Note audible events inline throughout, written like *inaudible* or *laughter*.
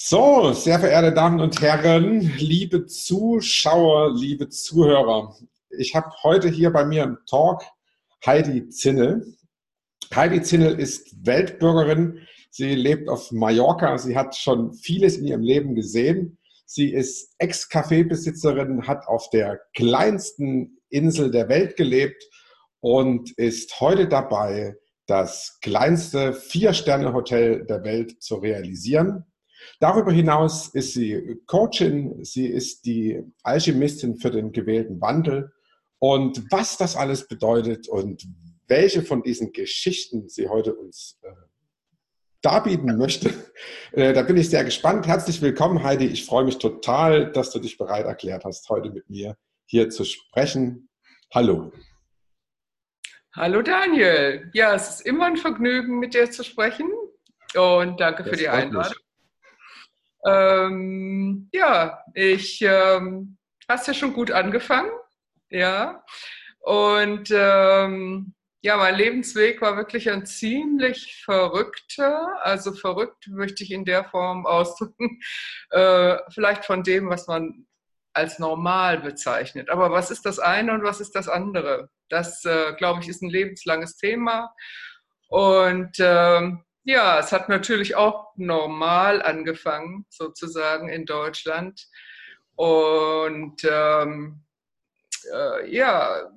So, sehr verehrte Damen und Herren, liebe Zuschauer, liebe Zuhörer, ich habe heute hier bei mir im Talk Heidi Zinnel. Heidi Zinnel ist Weltbürgerin. Sie lebt auf Mallorca. Sie hat schon vieles in ihrem Leben gesehen. Sie ist Ex-Café-Besitzerin, hat auf der kleinsten Insel der Welt gelebt und ist heute dabei, das kleinste Vier-Sterne-Hotel der Welt zu realisieren. Darüber hinaus ist sie Coachin, sie ist die Alchemistin für den gewählten Wandel. Und was das alles bedeutet und welche von diesen Geschichten sie heute uns äh, darbieten möchte, äh, da bin ich sehr gespannt. Herzlich willkommen, Heidi. Ich freue mich total, dass du dich bereit erklärt hast, heute mit mir hier zu sprechen. Hallo. Hallo Daniel. Ja, es ist immer ein Vergnügen, mit dir zu sprechen. Und danke das für die Einladung. Ähm, ja, ich ähm, hast ja schon gut angefangen, ja. Und ähm, ja, mein Lebensweg war wirklich ein ziemlich verrückter. Also verrückt möchte ich in der Form ausdrücken. *laughs* Äh, vielleicht von dem, was man als normal bezeichnet. Aber was ist das eine und was ist das andere? Das, äh, glaube ich, ist ein lebenslanges Thema. Und ähm, ja, es hat natürlich auch normal angefangen, sozusagen in Deutschland. Und ähm, äh, ja,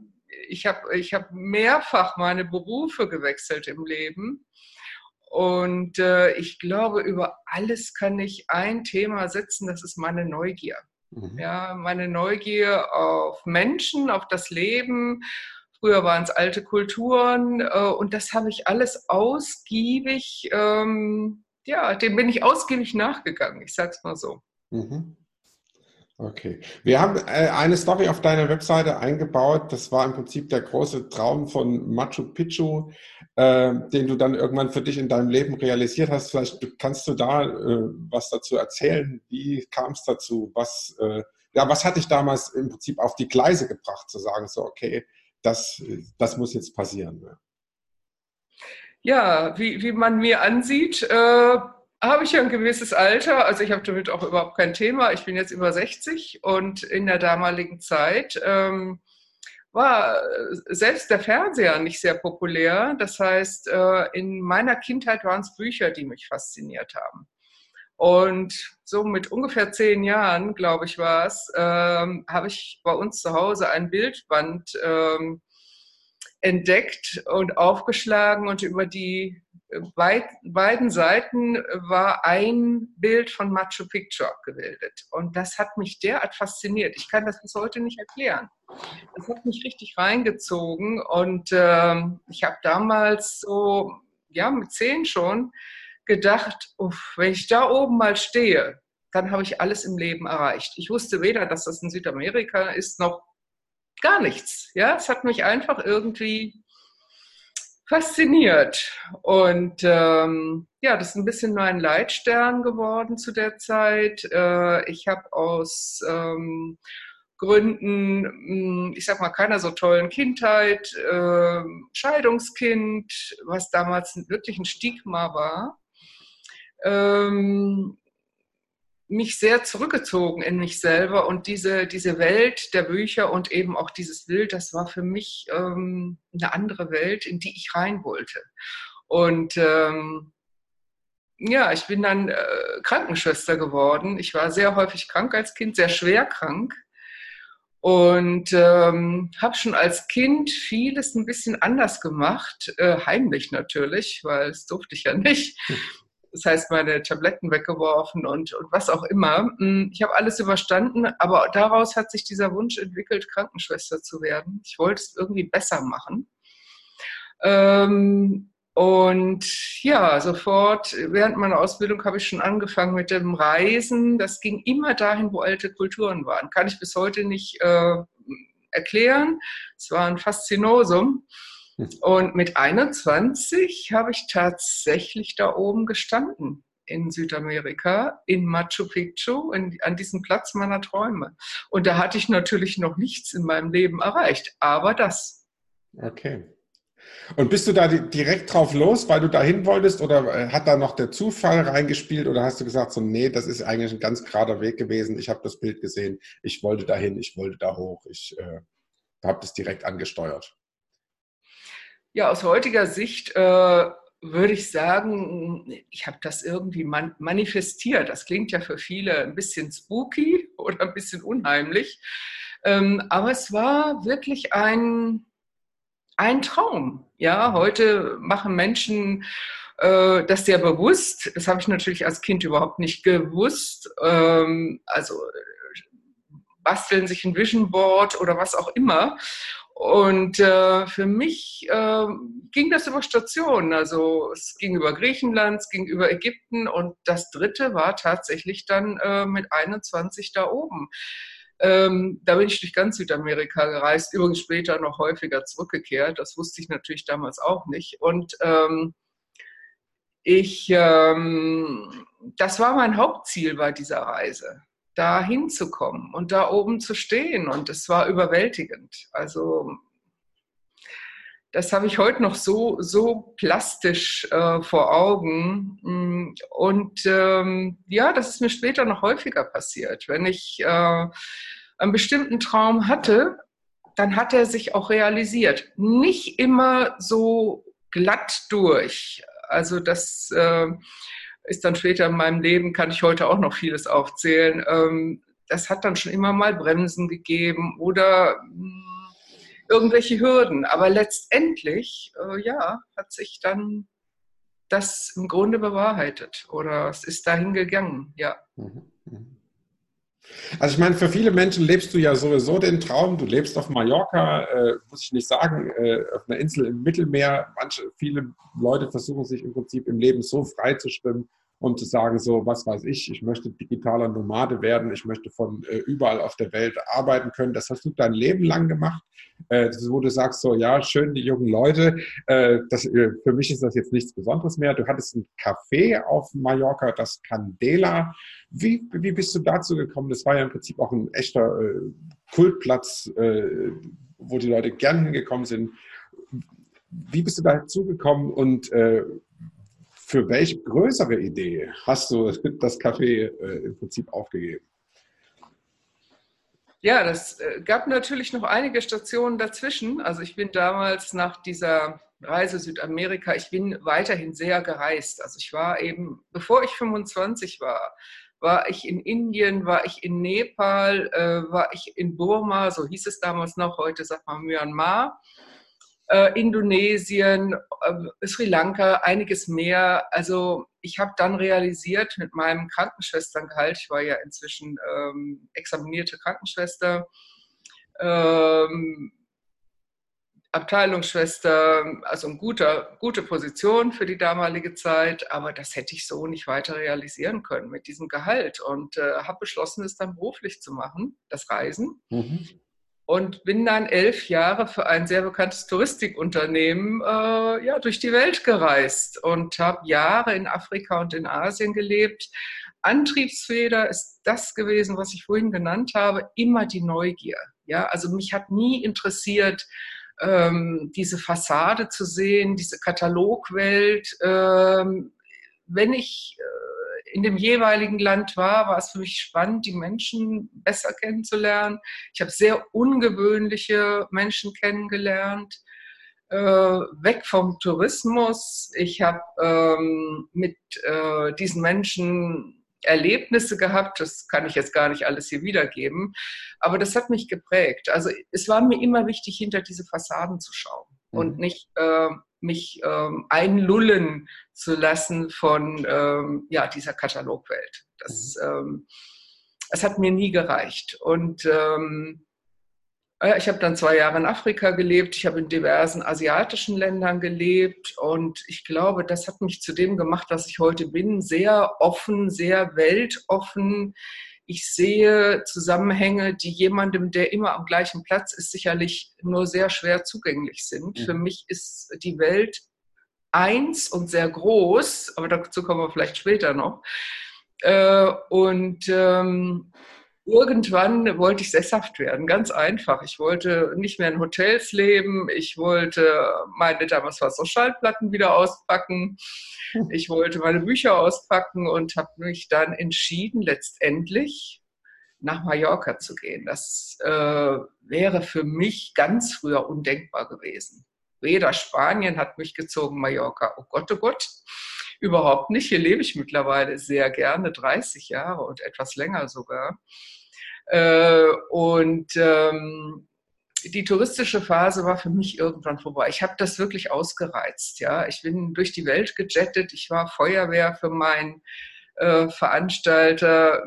ich habe ich hab mehrfach meine Berufe gewechselt im Leben. Und äh, ich glaube, über alles kann ich ein Thema setzen, das ist meine Neugier. Mhm. Ja, meine Neugier auf Menschen, auf das Leben, Früher waren es alte Kulturen äh, und das habe ich alles ausgiebig, ähm, ja, dem bin ich ausgiebig nachgegangen, ich sag's mal so. Mhm. Okay. Wir haben äh, eine Story auf deiner Webseite eingebaut. Das war im Prinzip der große Traum von Machu Picchu, äh, den du dann irgendwann für dich in deinem Leben realisiert hast. Vielleicht kannst du da äh, was dazu erzählen. Wie kam es dazu? Was, äh, ja, was hat dich damals im Prinzip auf die Gleise gebracht, zu sagen, so, okay, das, das muss jetzt passieren. Ne? Ja, wie, wie man mir ansieht, äh, habe ich ja ein gewisses Alter. Also ich habe damit auch überhaupt kein Thema. Ich bin jetzt über 60 und in der damaligen Zeit ähm, war selbst der Fernseher nicht sehr populär. Das heißt, äh, in meiner Kindheit waren es Bücher, die mich fasziniert haben. Und so mit ungefähr zehn Jahren, glaube ich, war es, ähm, habe ich bei uns zu Hause ein Bildband ähm, entdeckt und aufgeschlagen und über die beid, beiden Seiten war ein Bild von Machu Picchu abgebildet. Und das hat mich derart fasziniert. Ich kann das bis heute nicht erklären. Das hat mich richtig reingezogen und ähm, ich habe damals so, ja, mit zehn schon, gedacht, uff, wenn ich da oben mal stehe, dann habe ich alles im Leben erreicht. Ich wusste weder, dass das in Südamerika ist, noch gar nichts. Ja, es hat mich einfach irgendwie fasziniert. Und ähm, ja, das ist ein bisschen mein Leitstern geworden zu der Zeit. Äh, ich habe aus ähm, Gründen, hm, ich sag mal, keiner so tollen Kindheit, äh, Scheidungskind, was damals wirklich ein Stigma war, ähm, mich sehr zurückgezogen in mich selber und diese, diese Welt der Bücher und eben auch dieses Bild, das war für mich ähm, eine andere Welt, in die ich rein wollte. Und ähm, ja, ich bin dann äh, Krankenschwester geworden. Ich war sehr häufig krank als Kind, sehr schwer krank. Und ähm, habe schon als Kind vieles ein bisschen anders gemacht, äh, heimlich natürlich, weil es durfte ich ja nicht. *laughs* das heißt meine Tabletten weggeworfen und, und was auch immer. Mm, ich habe alles überstanden, aber daraus hat sich dieser Wunsch entwickelt, Krankenschwester zu werden. Ich wollte es irgendwie besser machen. Ähm, und ja, sofort während meiner Ausbildung habe ich schon angefangen mit dem Reisen. Das ging immer dahin, wo alte Kulturen waren. Kann ich bis heute nicht äh, erklären. Es war ein Faszinosum. Und mit 21 habe ich tatsächlich da oben gestanden in Südamerika, in Machu Picchu, in, an diesem Platz meiner Träume. Und da hatte ich natürlich noch nichts in meinem Leben erreicht, aber das. Okay. Und bist du da direkt drauf los, weil du dahin wolltest oder äh, hat da noch der Zufall reingespielt oder hast du gesagt, so, nee, das ist eigentlich ein ganz gerader Weg gewesen, ich habe das Bild gesehen, ich wollte dahin, ich wollte da hoch, ich äh, habe das direkt angesteuert? Ja, aus heutiger Sicht äh, würde ich sagen, ich habe das irgendwie man manifestiert. Das klingt ja für viele ein bisschen spooky *laughs* oder ein bisschen unheimlich. Ähm, aber es war wirklich ein, ein Traum. Ja, heute machen Menschen äh, das sehr bewusst. Das habe ich natürlich als Kind überhaupt nicht gewusst. Ähm, also basteln sich ein Vision Board oder was auch immer. Und äh, für mich äh, ging das über Stationen. Also es ging über Griechenland, es ging über Ägypten und das dritte war tatsächlich dann äh, mit 21 da oben. Ähm, da bin ich durch ganz Südamerika gereist, übrigens später noch häufiger zurückgekehrt. Das wusste ich natürlich damals auch nicht. Und ähm, ich, ähm, das war mein Hauptziel bei dieser Reise, da hinzukommen und da oben zu stehen. Und es war überwältigend. Also das habe ich heute noch so, so plastisch äh, vor Augen. Und ähm, ja, das ist mir später noch häufiger passiert. Wenn ich äh, einen bestimmten Traum hatte, dann hat er sich auch realisiert. Nicht immer so glatt durch. Also das äh, ist dann später in meinem Leben, kann ich heute auch noch vieles aufzählen. Ähm, das hat dann schon immer mal Bremsen gegeben oder mh, hm, irgendwelche Hürden. Aber letztendlich, äh, ja, hat sich dann das im Grunde bewahrheitet oder es ist dahin gegangen, ja. Mhm. Also ich meine, für viele Menschen lebst du ja sowieso den Traum. Du lebst auf Mallorca, äh, muss ich nicht sagen, äh, auf einer Insel im Mittelmeer. Manche, viele Leute versuchen sich im Prinzip im Leben so frei zu schwimmen, und zu sagen, so, was weiß ich, ich möchte digitaler Nomade werden, ich möchte von äh, überall auf der Welt arbeiten können. Das hast du dein Leben lang gemacht, äh, wo du sagst, so, ja, schön, die jungen Leute, äh, das, äh, für mich ist das jetzt nichts Besonderes mehr. Du hattest ein Café auf Mallorca, das Candela. Wie, wie bist du dazu gekommen? Das war ja im Prinzip auch ein echter äh, Kultplatz, äh, wo die Leute gern hingekommen sind. Wie bist du dazu gekommen und für welche größere Idee hast du *laughs* das Café äh, im Prinzip aufgegeben? Ja, das äh, gab natürlich noch einige Stationen dazwischen. Also ich bin damals nach dieser Reise Südamerika, ich bin weiterhin sehr gereist. Also ich war eben, bevor ich 25 war, war ich in Indien, war ich in Nepal, äh, war ich in Burma, so hieß es damals noch, heute sagt man Myanmar äh, Indonesien, äh, Sri Lanka, einiges mehr. Also ich habe dann realisiert mit meinem Krankenschwesterngehalt, ich war ja inzwischen ähm, examinierte Krankenschwester, ähm, Abteilungsschwester, also eine gute, gute Position für die damalige Zeit, aber das hätte ich so nicht weiter realisieren können mit diesem Gehalt und äh, habe beschlossen, es dann beruflich zu machen, das Reisen. Mhm und bin dann elf Jahre für ein sehr bekanntes Touristikunternehmen äh, ja, durch die Welt gereist und habe Jahre in Afrika und in Asien gelebt. Antriebsfeder ist das gewesen, was ich vorhin genannt habe, immer die Neugier. Ja, also mich hat nie interessiert, ähm, diese Fassade zu sehen, diese Katalogwelt. Ähm, wenn ich äh, in dem jeweiligen Land war, war es für mich spannend, die Menschen besser kennenzulernen. Ich habe sehr ungewöhnliche Menschen kennengelernt, äh, weg vom Tourismus. Ich habe ähm, mit äh, diesen Menschen Erlebnisse gehabt, das kann ich jetzt gar nicht alles hier wiedergeben, aber das hat mich geprägt. Also es war mir immer wichtig, hinter diese Fassaden zu schauen mhm. und nicht äh, mich ähm, einlullen zu lassen von ähm, ja, dieser Katalogwelt. Das, mhm. ähm, das hat mir nie gereicht. Und ähm, ich habe dann zwei Jahre in Afrika gelebt, ich habe in diversen asiatischen Ländern gelebt und ich glaube, das hat mich zu dem gemacht, was ich heute bin. Sehr offen, sehr weltoffen. Ich sehe Zusammenhänge, die jemandem, der immer am gleichen Platz ist, sicherlich nur sehr schwer zugänglich sind. Mhm. Für mich ist die Welt eins und sehr groß, aber dazu kommen wir vielleicht später noch. Äh, und ähm, irgendwann wollte ich sesshaft werden, ganz einfach. Ich wollte nicht mehr in Hotels leben. Ich wollte meine, damals war so Schallplatten wieder auspacken. *laughs* Ich wollte meine Bücher auspacken und habe mich dann entschieden, letztendlich nach Mallorca zu gehen. Das äh, wäre für mich ganz früher undenkbar gewesen. Weder Spanien hat mich gezogen, Mallorca, oh Gott, oh Gott, überhaupt nicht. Hier lebe ich mittlerweile sehr gerne, 30 Jahre und etwas länger sogar. Äh, und ähm, die touristische Phase war für mich irgendwann vorbei. Ich habe das wirklich ausgereizt. Ja, ich bin durch die Welt gejettet. Ich war Feuerwehr für meinen äh, Veranstalter.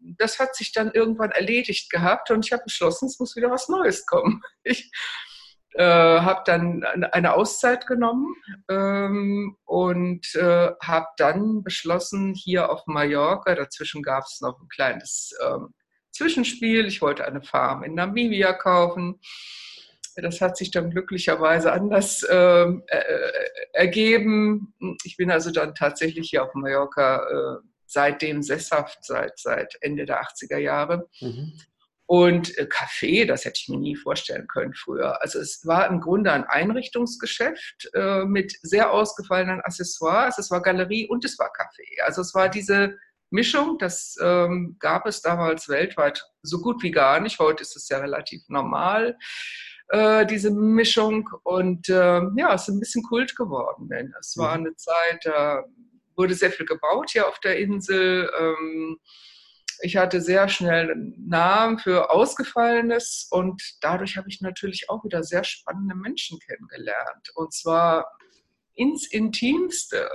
Das hat sich dann irgendwann erledigt gehabt und ich habe beschlossen, es muss wieder was Neues kommen. Ich äh, habe dann eine Auszeit genommen ähm, und äh, habe dann beschlossen, hier auf Mallorca, dazwischen gab es noch ein kleines ähm, Zwischenspiel, ich wollte eine Farm in Namibia kaufen. Das hat sich dann glücklicherweise anders ähm, äh, ergeben. Ich bin also dann tatsächlich hier auf Mallorca äh, seitdem sesshaft, seit, seit Ende der 80er Jahre. Mhm. Und äh, Café, das hätte ich mir nie vorstellen können früher. Also es war im Grunde ein Einrichtungsgeschäft äh, mit sehr ausgefallenen Accessoires. Es war Galerie und es war Café. Also es war diese Mischung, das ähm, gab es damals weltweit so gut wie gar nicht. Heute ist es ja relativ normal, äh, diese Mischung. Und äh, ja, es ist ein bisschen Kult geworden, denn es war mhm. eine Zeit, da wurde sehr viel gebaut hier auf der Insel. Ähm, ich hatte sehr schnell einen Namen für Ausgefallenes und dadurch habe ich natürlich auch wieder sehr spannende Menschen kennengelernt. Und zwar ins Intimste,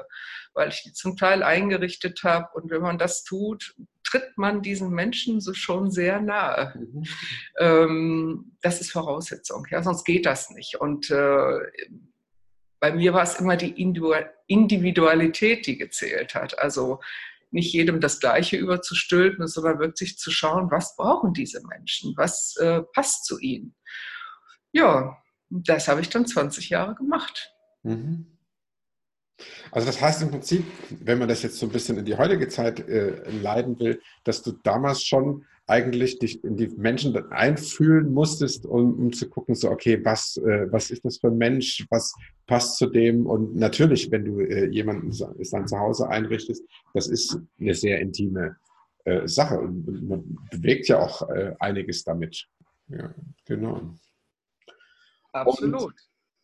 weil ich die zum Teil eingerichtet habe. Und wenn man das tut, tritt man diesen Menschen so schon sehr nahe. Mhm. Ähm, das ist Voraussetzung, ja, sonst geht das nicht. Und äh, bei mir war es immer die Individualität, die gezählt hat. Also nicht jedem das Gleiche überzustülpen, sondern wirklich zu schauen, was brauchen diese Menschen, was äh, passt zu ihnen. Ja, das habe ich dann 20 Jahre gemacht. Mhm. Also das heißt im Prinzip, wenn man das jetzt so ein bisschen in die heutige Zeit äh, leiten will, dass du damals schon eigentlich dich in die Menschen einfühlen musstest, um, um zu gucken, so, okay, was, äh, was ist das für ein Mensch, was passt zu dem? Und natürlich, wenn du äh, jemanden sein Zuhause einrichtest, das ist eine sehr intime äh, Sache und man bewegt ja auch äh, einiges damit. Ja, genau. Absolut. Und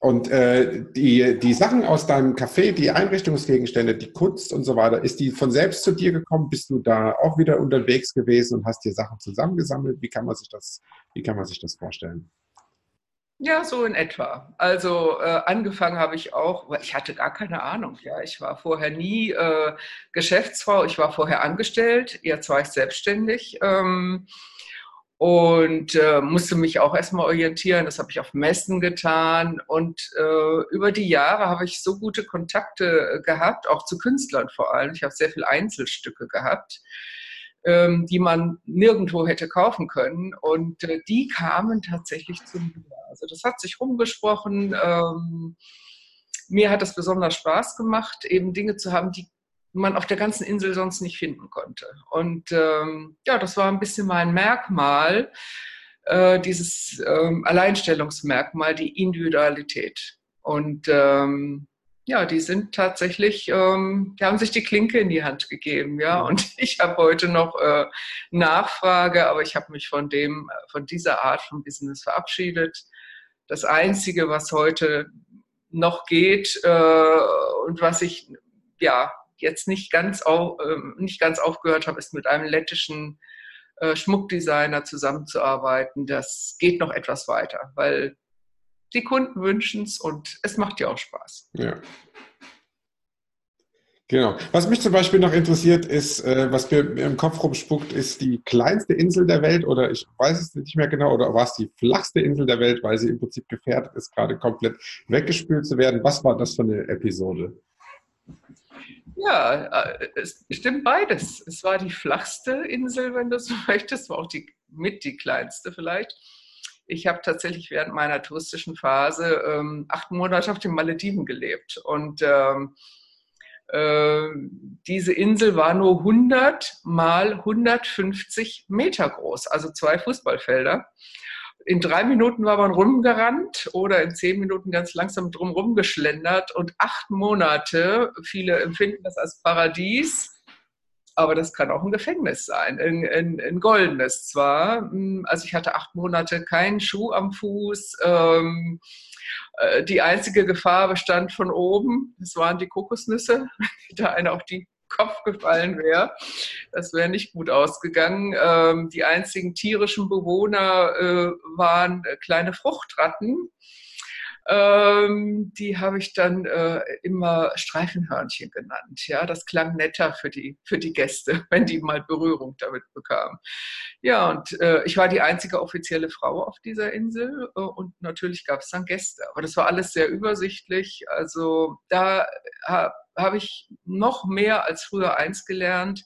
und äh, die, die Sachen aus deinem Café, die Einrichtungsgegenstände, die Kunst und so weiter, ist die von selbst zu dir gekommen? Bist du da auch wieder unterwegs gewesen und hast dir Sachen zusammengesammelt? Wie kann man sich das, wie kann man sich das vorstellen? Ja, so in etwa. Also äh, angefangen habe ich auch, ich hatte gar keine Ahnung. Ja, ich war vorher nie äh, Geschäftsfrau, ich war vorher angestellt, jetzt war ich selbstständig. Ähm, und äh, musste mich auch erstmal orientieren. Das habe ich auf Messen getan. Und äh, über die Jahre habe ich so gute Kontakte äh, gehabt, auch zu Künstlern vor allem. Ich habe sehr viele Einzelstücke gehabt, ähm, die man nirgendwo hätte kaufen können. Und äh, die kamen tatsächlich zu mir. Also das hat sich rumgesprochen. Ähm, mir hat es besonders Spaß gemacht, eben Dinge zu haben, die man auf der ganzen Insel sonst nicht finden konnte. Und ähm, ja, das war ein bisschen mein Merkmal, äh, dieses ähm, Alleinstellungsmerkmal, die Individualität. Und ähm, ja, die sind tatsächlich, ähm, die haben sich die Klinke in die Hand gegeben, ja. Und ich habe heute noch äh, Nachfrage, aber ich habe mich von dem, von dieser Art von Business verabschiedet. Das Einzige, was heute noch geht äh, und was ich ja jetzt nicht ganz, auf, äh, nicht ganz aufgehört habe, ist mit einem lettischen äh, Schmuckdesigner zusammenzuarbeiten. Das geht noch etwas weiter, weil die Kunden wünschen es und es macht ja auch Spaß. Ja. Genau. Was mich zum Beispiel noch interessiert, ist, äh, was mir im Kopf rumspuckt, ist die kleinste Insel der Welt oder ich weiß es nicht mehr genau, oder war es die flachste Insel der Welt, weil sie im Prinzip gefährdet ist, gerade komplett weggespült zu werden. Was war das für eine Episode? Ja, äh, es stimmt beides. Es war die flachste Insel, wenn du so *laughs* möchtest, war auch die, mit die kleinste vielleicht. Ich habe tatsächlich während meiner touristischen Phase ähm, acht Monate auf den Malediven gelebt und ähm, äh, diese Insel war nur 100 mal 150 Meter groß, also zwei Fußballfelder. In drei Minuten war man rumgerannt oder in zehn Minuten ganz langsam drumherum geschlendert und acht Monate, viele empfinden das als Paradies, aber das kann auch ein Gefängnis sein, ein, ein, ein, goldenes zwar. Also ich hatte acht Monate keinen Schuh am Fuß. Ähm, äh, die einzige Gefahr bestand von oben. Das waren die Kokosnüsse, *laughs* da einer auf den Kopf gefallen wäre. Das wäre nicht gut ausgegangen. Ähm, die einzigen tierischen Bewohner äh, waren äh, kleine Fruchtratten ähm, die habe ich dann äh, immer Streifenhörnchen genannt. Ja, das klang netter für die, für die Gäste, *laughs* wenn die mal Berührung damit bekamen. Ja, und äh, ich war die einzige offizielle Frau auf dieser Insel äh, und natürlich gab es dann Gäste. Aber das war alles sehr übersichtlich. Also da ha, habe ich noch mehr als früher eins gelernt.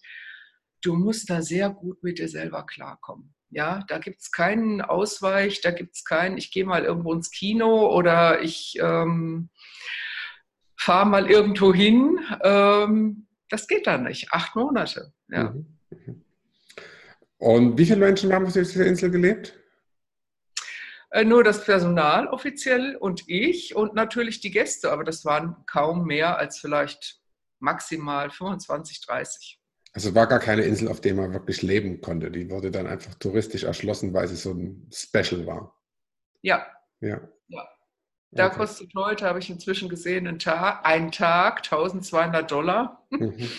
Du musst da sehr gut mit dir selber klarkommen. Ja, da gibt es keinen Ausweich, da gibt es keinen, ich gehe mal irgendwo ins Kino oder ich ähm, fahre mal irgendwo hin. Ähm, das geht da nicht. Acht Monate. Ja. Mhm. Und wie viele Menschen haben auf dieser Insel gelebt? Äh, nur das Personal offiziell und ich und natürlich die Gäste, aber das waren kaum mehr als vielleicht maximal 25, 30. Also war gar keine Insel, auf der man wirklich leben konnte. Die wurde dann einfach touristisch erschlossen, weil sie so ein Special war. Ja. Ja. ja. Da okay. kostet heute, habe ich inzwischen gesehen, ein Tag, ein Tag 1200 Dollar. Mhm.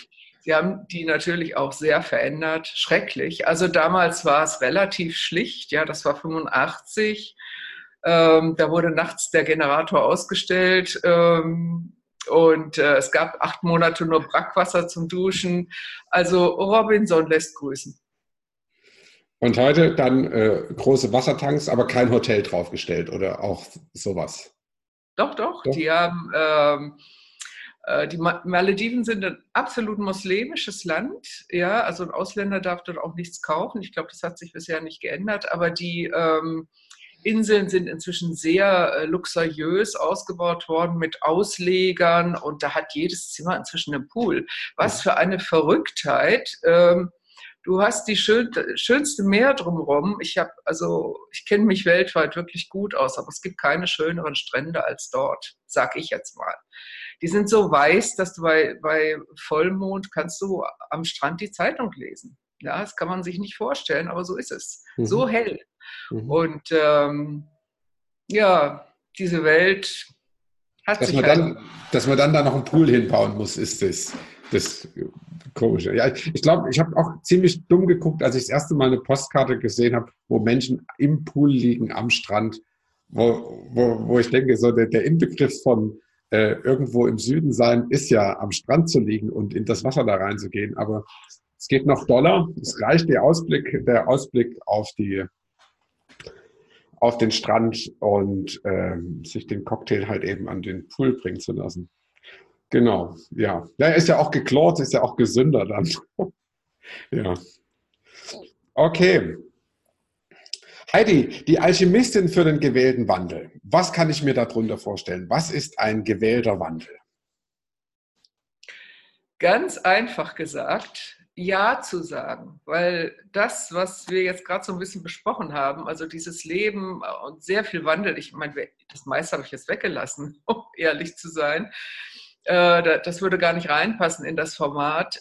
Sie haben die natürlich auch sehr verändert, schrecklich. Also damals war es relativ schlicht, ja, das war 85. Ähm, da wurde nachts der Generator ausgestellt. Ähm, und äh, es gab acht Monate nur Brackwasser zum Duschen. Also Robinson lässt grüßen. Und heute dann äh, große Wassertanks, aber kein Hotel draufgestellt oder auch sowas? Doch, doch. doch? Die haben. Ähm, äh, die Malediven sind ein absolut muslimisches Land. Ja, also ein Ausländer darf dort auch nichts kaufen. Ich glaube, das hat sich bisher nicht geändert. Aber die ähm, Inseln sind inzwischen sehr äh, luxuriös ausgebaut worden mit Auslegern und da hat jedes Zimmer inzwischen einen Pool. Was für eine Verrücktheit. Ähm, du hast die schön, schönste Meer drumherum. Ich also ich kenne mich weltweit wirklich gut aus, aber es gibt keine schöneren Strände als dort, sag ich jetzt mal. Die sind so weiß, dass du bei, bei Vollmond kannst du am Strand die Zeitung lesen. Ja, das kann man sich nicht vorstellen, aber so ist es. Mhm. So hell. Mhm. Und ähm, ja, diese Welt hat dass sich man halt dann, Dass man dann da noch einen Pool hinbauen muss, ist das, das Komische. Ja, ich glaube, ich habe auch ziemlich dumm geguckt, als ich das erste Mal eine Postkarte gesehen habe, wo Menschen im Pool liegen am Strand, wo, wo, wo ich denke, so der, der Inbegriff von äh, irgendwo im Süden sein ist ja am Strand zu liegen und in das Wasser da reinzugehen. Aber es geht noch doller. Es reicht der Ausblick, der Ausblick auf die auf den Strand und ähm, sich den Cocktail halt eben an den Pool bringen zu lassen. Genau, ja. Ja, ist ja auch geklort, ist ja auch gesünder dann. *laughs* ja. Okay. Heidi, die Alchemistin für den gewählten Wandel. Was kann ich mir darunter vorstellen? Was ist ein gewählter Wandel? Ganz einfach gesagt, ja zu sagen, weil das, was wir jetzt gerade so ein bisschen besprochen haben, also dieses Leben und sehr viel Wandel, ich meine, das meiste habe ich jetzt weggelassen, *laughs* um ehrlich zu sein, äh, das würde gar nicht reinpassen in das Format.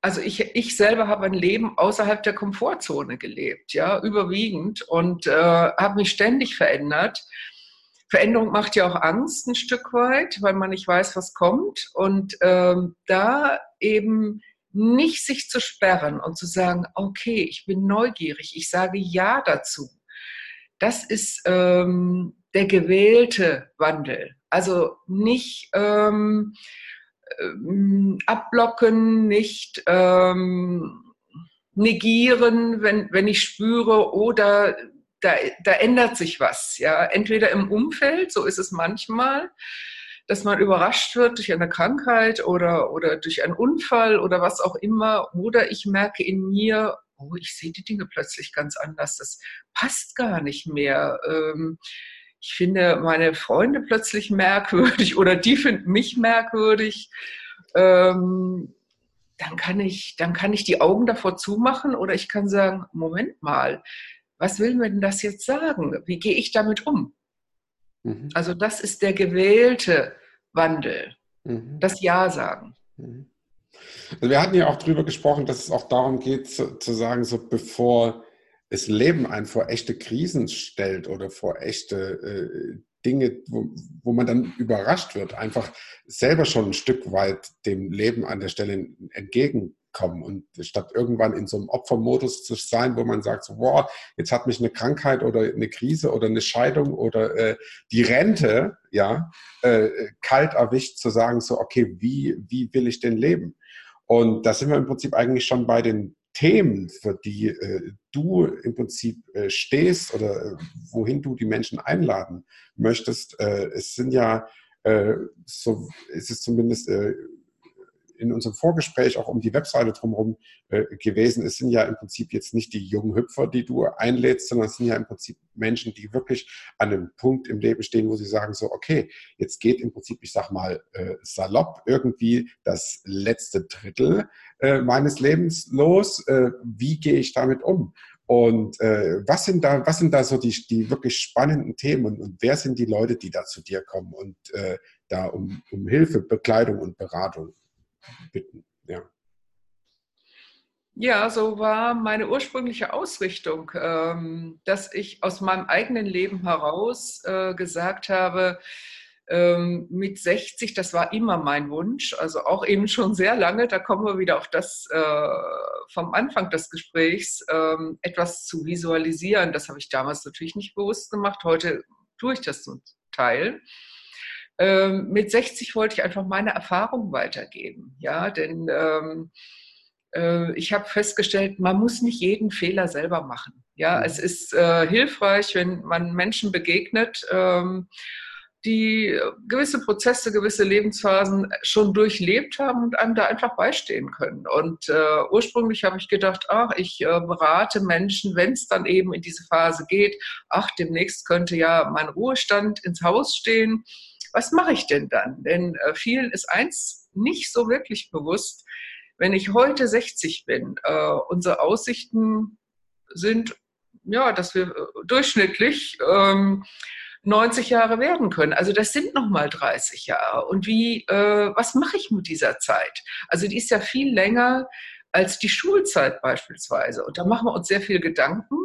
Also ich, ich selber habe ein Leben außerhalb der Komfortzone gelebt, ja, überwiegend und äh, habe mich ständig verändert Veränderung macht ja auch Angst ein Stück weit, weil man nicht weiß, was kommt. Und ähm, da eben nicht sich zu sperren und zu sagen, okay, ich bin neugierig, ich sage Ja dazu. Das ist ähm, der gewählte Wandel. Also nicht ähm, ähm, abblocken, nicht ähm, negieren, wenn, wenn ich spüre, oder da, da ändert sich was. Ja, entweder im Umfeld, so ist es manchmal, dass man überrascht wird durch eine Krankheit oder, oder durch einen Unfall oder was auch immer, oder ich merke in mir, oh, ich sehe die Dinge plötzlich ganz anders, das passt gar nicht mehr. Ähm, ich finde meine Freunde plötzlich merkwürdig oder die finden mich merkwürdig, ähm, dann kann ich, dann kann ich die Augen davor zumachen oder ich kann sagen, Moment mal, was will mir denn das jetzt sagen? Wie gehe ich damit um? Mhm. Also das ist der gewählte Wandel, mhm. das Ja sagen. Mhm. Also wir hatten ja auch darüber gesprochen, dass es auch darum geht zu, zu sagen, so bevor das Leben einen vor echte Krisen stellt oder vor echte äh, Dinge, wo, wo man dann überrascht wird, einfach selber schon ein Stück weit dem Leben an der Stelle entgegenkommen und statt irgendwann in so einem Opfermodus zu sein, wo man sagt, so, boah, jetzt hat mich eine Krankheit oder eine Krise oder eine Scheidung oder äh, die Rente, ja, äh, kalt erwischt, zu sagen, so, okay, wie, wie will ich denn leben? Und da sind wir im Prinzip eigentlich schon bei den Themen, für die äh, du im Prinzip äh, stehst oder äh, wohin du die Menschen einladen möchtest. Äh, es sind ja, äh, so es ist zumindest äh, in unserem Vorgespräch auch um die Webseite drumherum äh, gewesen. Es sind ja im Prinzip jetzt nicht die jungen Hüpfer, die du einlädst, sondern es sind ja im Prinzip Menschen, die wirklich an einem Punkt im Leben stehen, wo sie sagen so, okay, jetzt geht im Prinzip, ich sag mal, äh, salopp irgendwie das letzte Drittel äh, meines Lebens los. Wie gehe ich damit um? Und äh, was sind da, was sind da so die, die wirklich spannenden Themen und, und wer sind die Leute, die da zu dir kommen und äh, da um, um Hilfe, Bekleidung und Beratung bitten. Ja. Ja, so war meine ursprüngliche Ausrichtung, ähm, dass ich aus meinem eigenen Leben heraus äh, gesagt habe, ähm, mit 60, das war immer mein Wunsch, also auch eben schon sehr lange, da kommen wir wieder auf das äh, vom Anfang des Gesprächs, ähm, etwas zu visualisieren. Das habe ich damals natürlich nicht bewusst gemacht, heute tue ich das zum Teil. Ähm, mit 60 wollte ich einfach meine Erfahrung weitergeben. Ja, denn ähm, äh, ich habe festgestellt, man muss nicht jeden Fehler selber machen. Ja, mhm. es ist äh, hilfreich, wenn man Menschen begegnet, ähm, die gewisse Prozesse, gewisse Lebensphasen schon durchlebt haben und einem da einfach beistehen können. Und äh, ursprünglich habe ich gedacht, ach, ich äh, berate Menschen, wenn es dann eben in diese Phase geht, ach, demnächst könnte ja mein Ruhestand ins Haus stehen was mache ich denn dann? Denn äh, vielen ist eins nicht so wirklich bewusst. Wenn ich heute 60 bin, äh, unsere Aussichten sind, ja, dass wir äh, durchschnittlich ähm, 90 Jahre werden können. Also das sind noch mal 30 Jahre. Und wie, äh, was mache ich mit dieser Zeit? Also die ist ja viel länger als die Schulzeit beispielsweise. Und da machen wir uns sehr viel Gedanken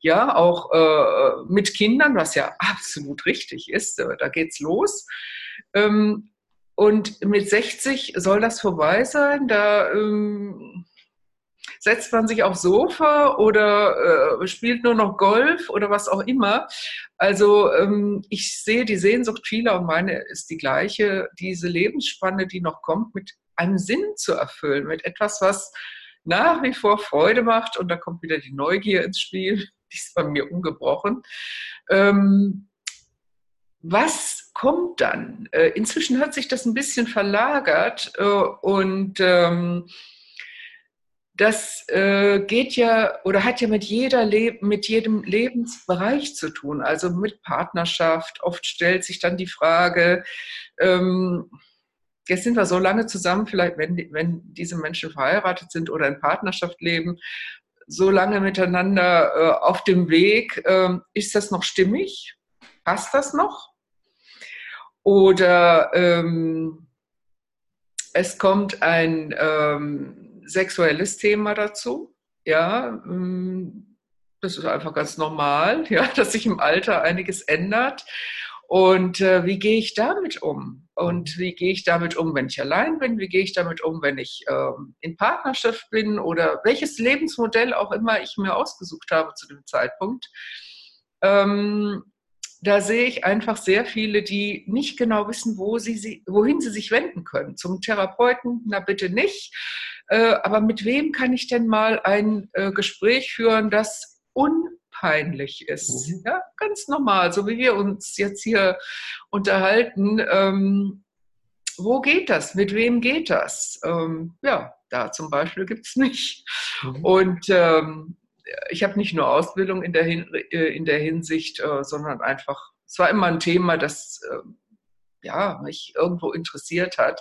ja, auch äh, mit Kindern, was ja *laughs* absolut richtig ist, äh, da geht's los. Ähm, und mit 60 soll das vorbei sein. Da ähm, setzt man sich aufs Sofa oder äh, spielt nur noch Golf oder was auch immer. Also ähm, ich sehe die Sehnsucht vieler und meine ist die gleiche, diese Lebensspanne, die noch kommt, mit einem Sinn zu erfüllen, mit etwas, was nach wie vor Freude macht. Und da kommt wieder die Neugier ins Spiel. *laughs* Die ist bei mir ungebrochen. Ähm, was kommt dann? Äh, inzwischen hat sich das ein bisschen verlagert äh, und ähm, das äh, geht ja oder hat ja mit, jeder Le mit jedem Lebensbereich zu tun, also mit Partnerschaft. Oft stellt sich dann die Frage, ähm, jetzt sind wir so lange zusammen, vielleicht wenn, wenn diese Menschen verheiratet sind oder in Partnerschaft leben, so lange miteinander äh, auf dem Weg, äh, ist das noch stimmig? Passt das noch? Oder ähm, es kommt ein ähm, sexuelles Thema dazu, ja, ähm, das ist einfach ganz normal, *laughs* ja, dass sich im Alter einiges ändert. Und äh, wie gehe ich damit um? Und wie gehe ich damit um, wenn ich allein bin? Wie gehe ich damit um, wenn ich ähm, in Partnerschaft bin? Oder welches Lebensmodell auch immer ich mir ausgesucht habe zu dem Zeitpunkt? Ähm, da sehe ich einfach sehr viele, die nicht genau wissen, wo sie, wohin sie sich wenden können. Zum Therapeuten, na bitte nicht. Äh, aber mit wem kann ich denn mal ein äh, Gespräch führen, das un peinlich ist. Mhm. Ja, ganz normal, so wie wir uns jetzt hier unterhalten. Ähm, wo geht das? Mit wem geht das? Ähm, ja, da zum Beispiel gibt es nicht. Mhm. Und ähm, ich habe nicht nur Ausbildung in der, Hin äh, in der Hinsicht, äh, sondern einfach es war immer ein Thema, das äh, ja, mich irgendwo interessiert hat.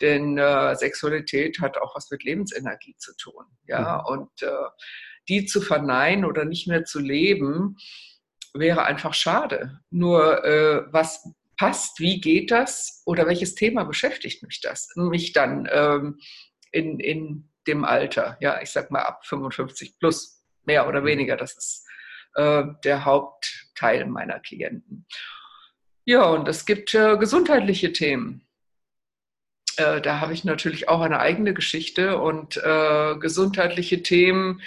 Denn äh, Sexualität hat auch was mit Lebensenergie zu tun. Ja, mhm. und äh, die zu verneinen oder nicht mehr zu leben, wäre einfach schade. Nur äh, was passt, wie geht das oder welches Thema beschäftigt mich das? Mich dann ähm, in, in dem Alter, ja, ich sag mal ab 55 plus, mehr oder weniger, das ist äh, der Hauptteil meiner Klienten. Ja, und es gibt äh, gesundheitliche Themen. Äh, da habe ich natürlich auch eine eigene Geschichte und äh, gesundheitliche Themen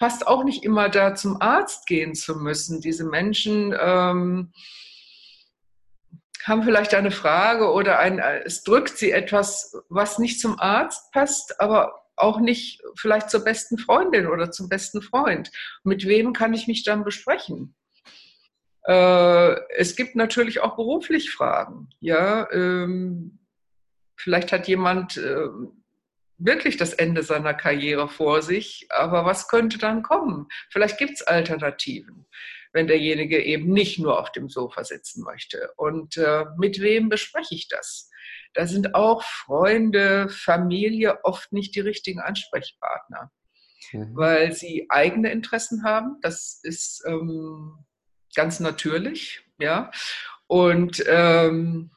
passt auch nicht immer da zum Arzt gehen zu müssen. Diese Menschen ähm, haben vielleicht eine Frage oder ein, es drückt sie etwas, was nicht zum Arzt passt, aber auch nicht vielleicht zur besten Freundin oder zum besten Freund. Mit wem kann ich mich dann besprechen? Äh, es gibt natürlich auch beruflich Fragen. Ja, ähm, vielleicht hat jemand äh, wirklich das Ende seiner Karriere vor sich, aber was könnte dann kommen? Vielleicht gibt es Alternativen, wenn derjenige eben nicht nur auf dem Sofa sitzen möchte. Und äh, mit wem bespreche ich das? Da sind auch Freunde, Familie oft nicht die richtigen Ansprechpartner, mhm. weil sie eigene Interessen haben. Das ist ähm, ganz natürlich, ja. Und ähm,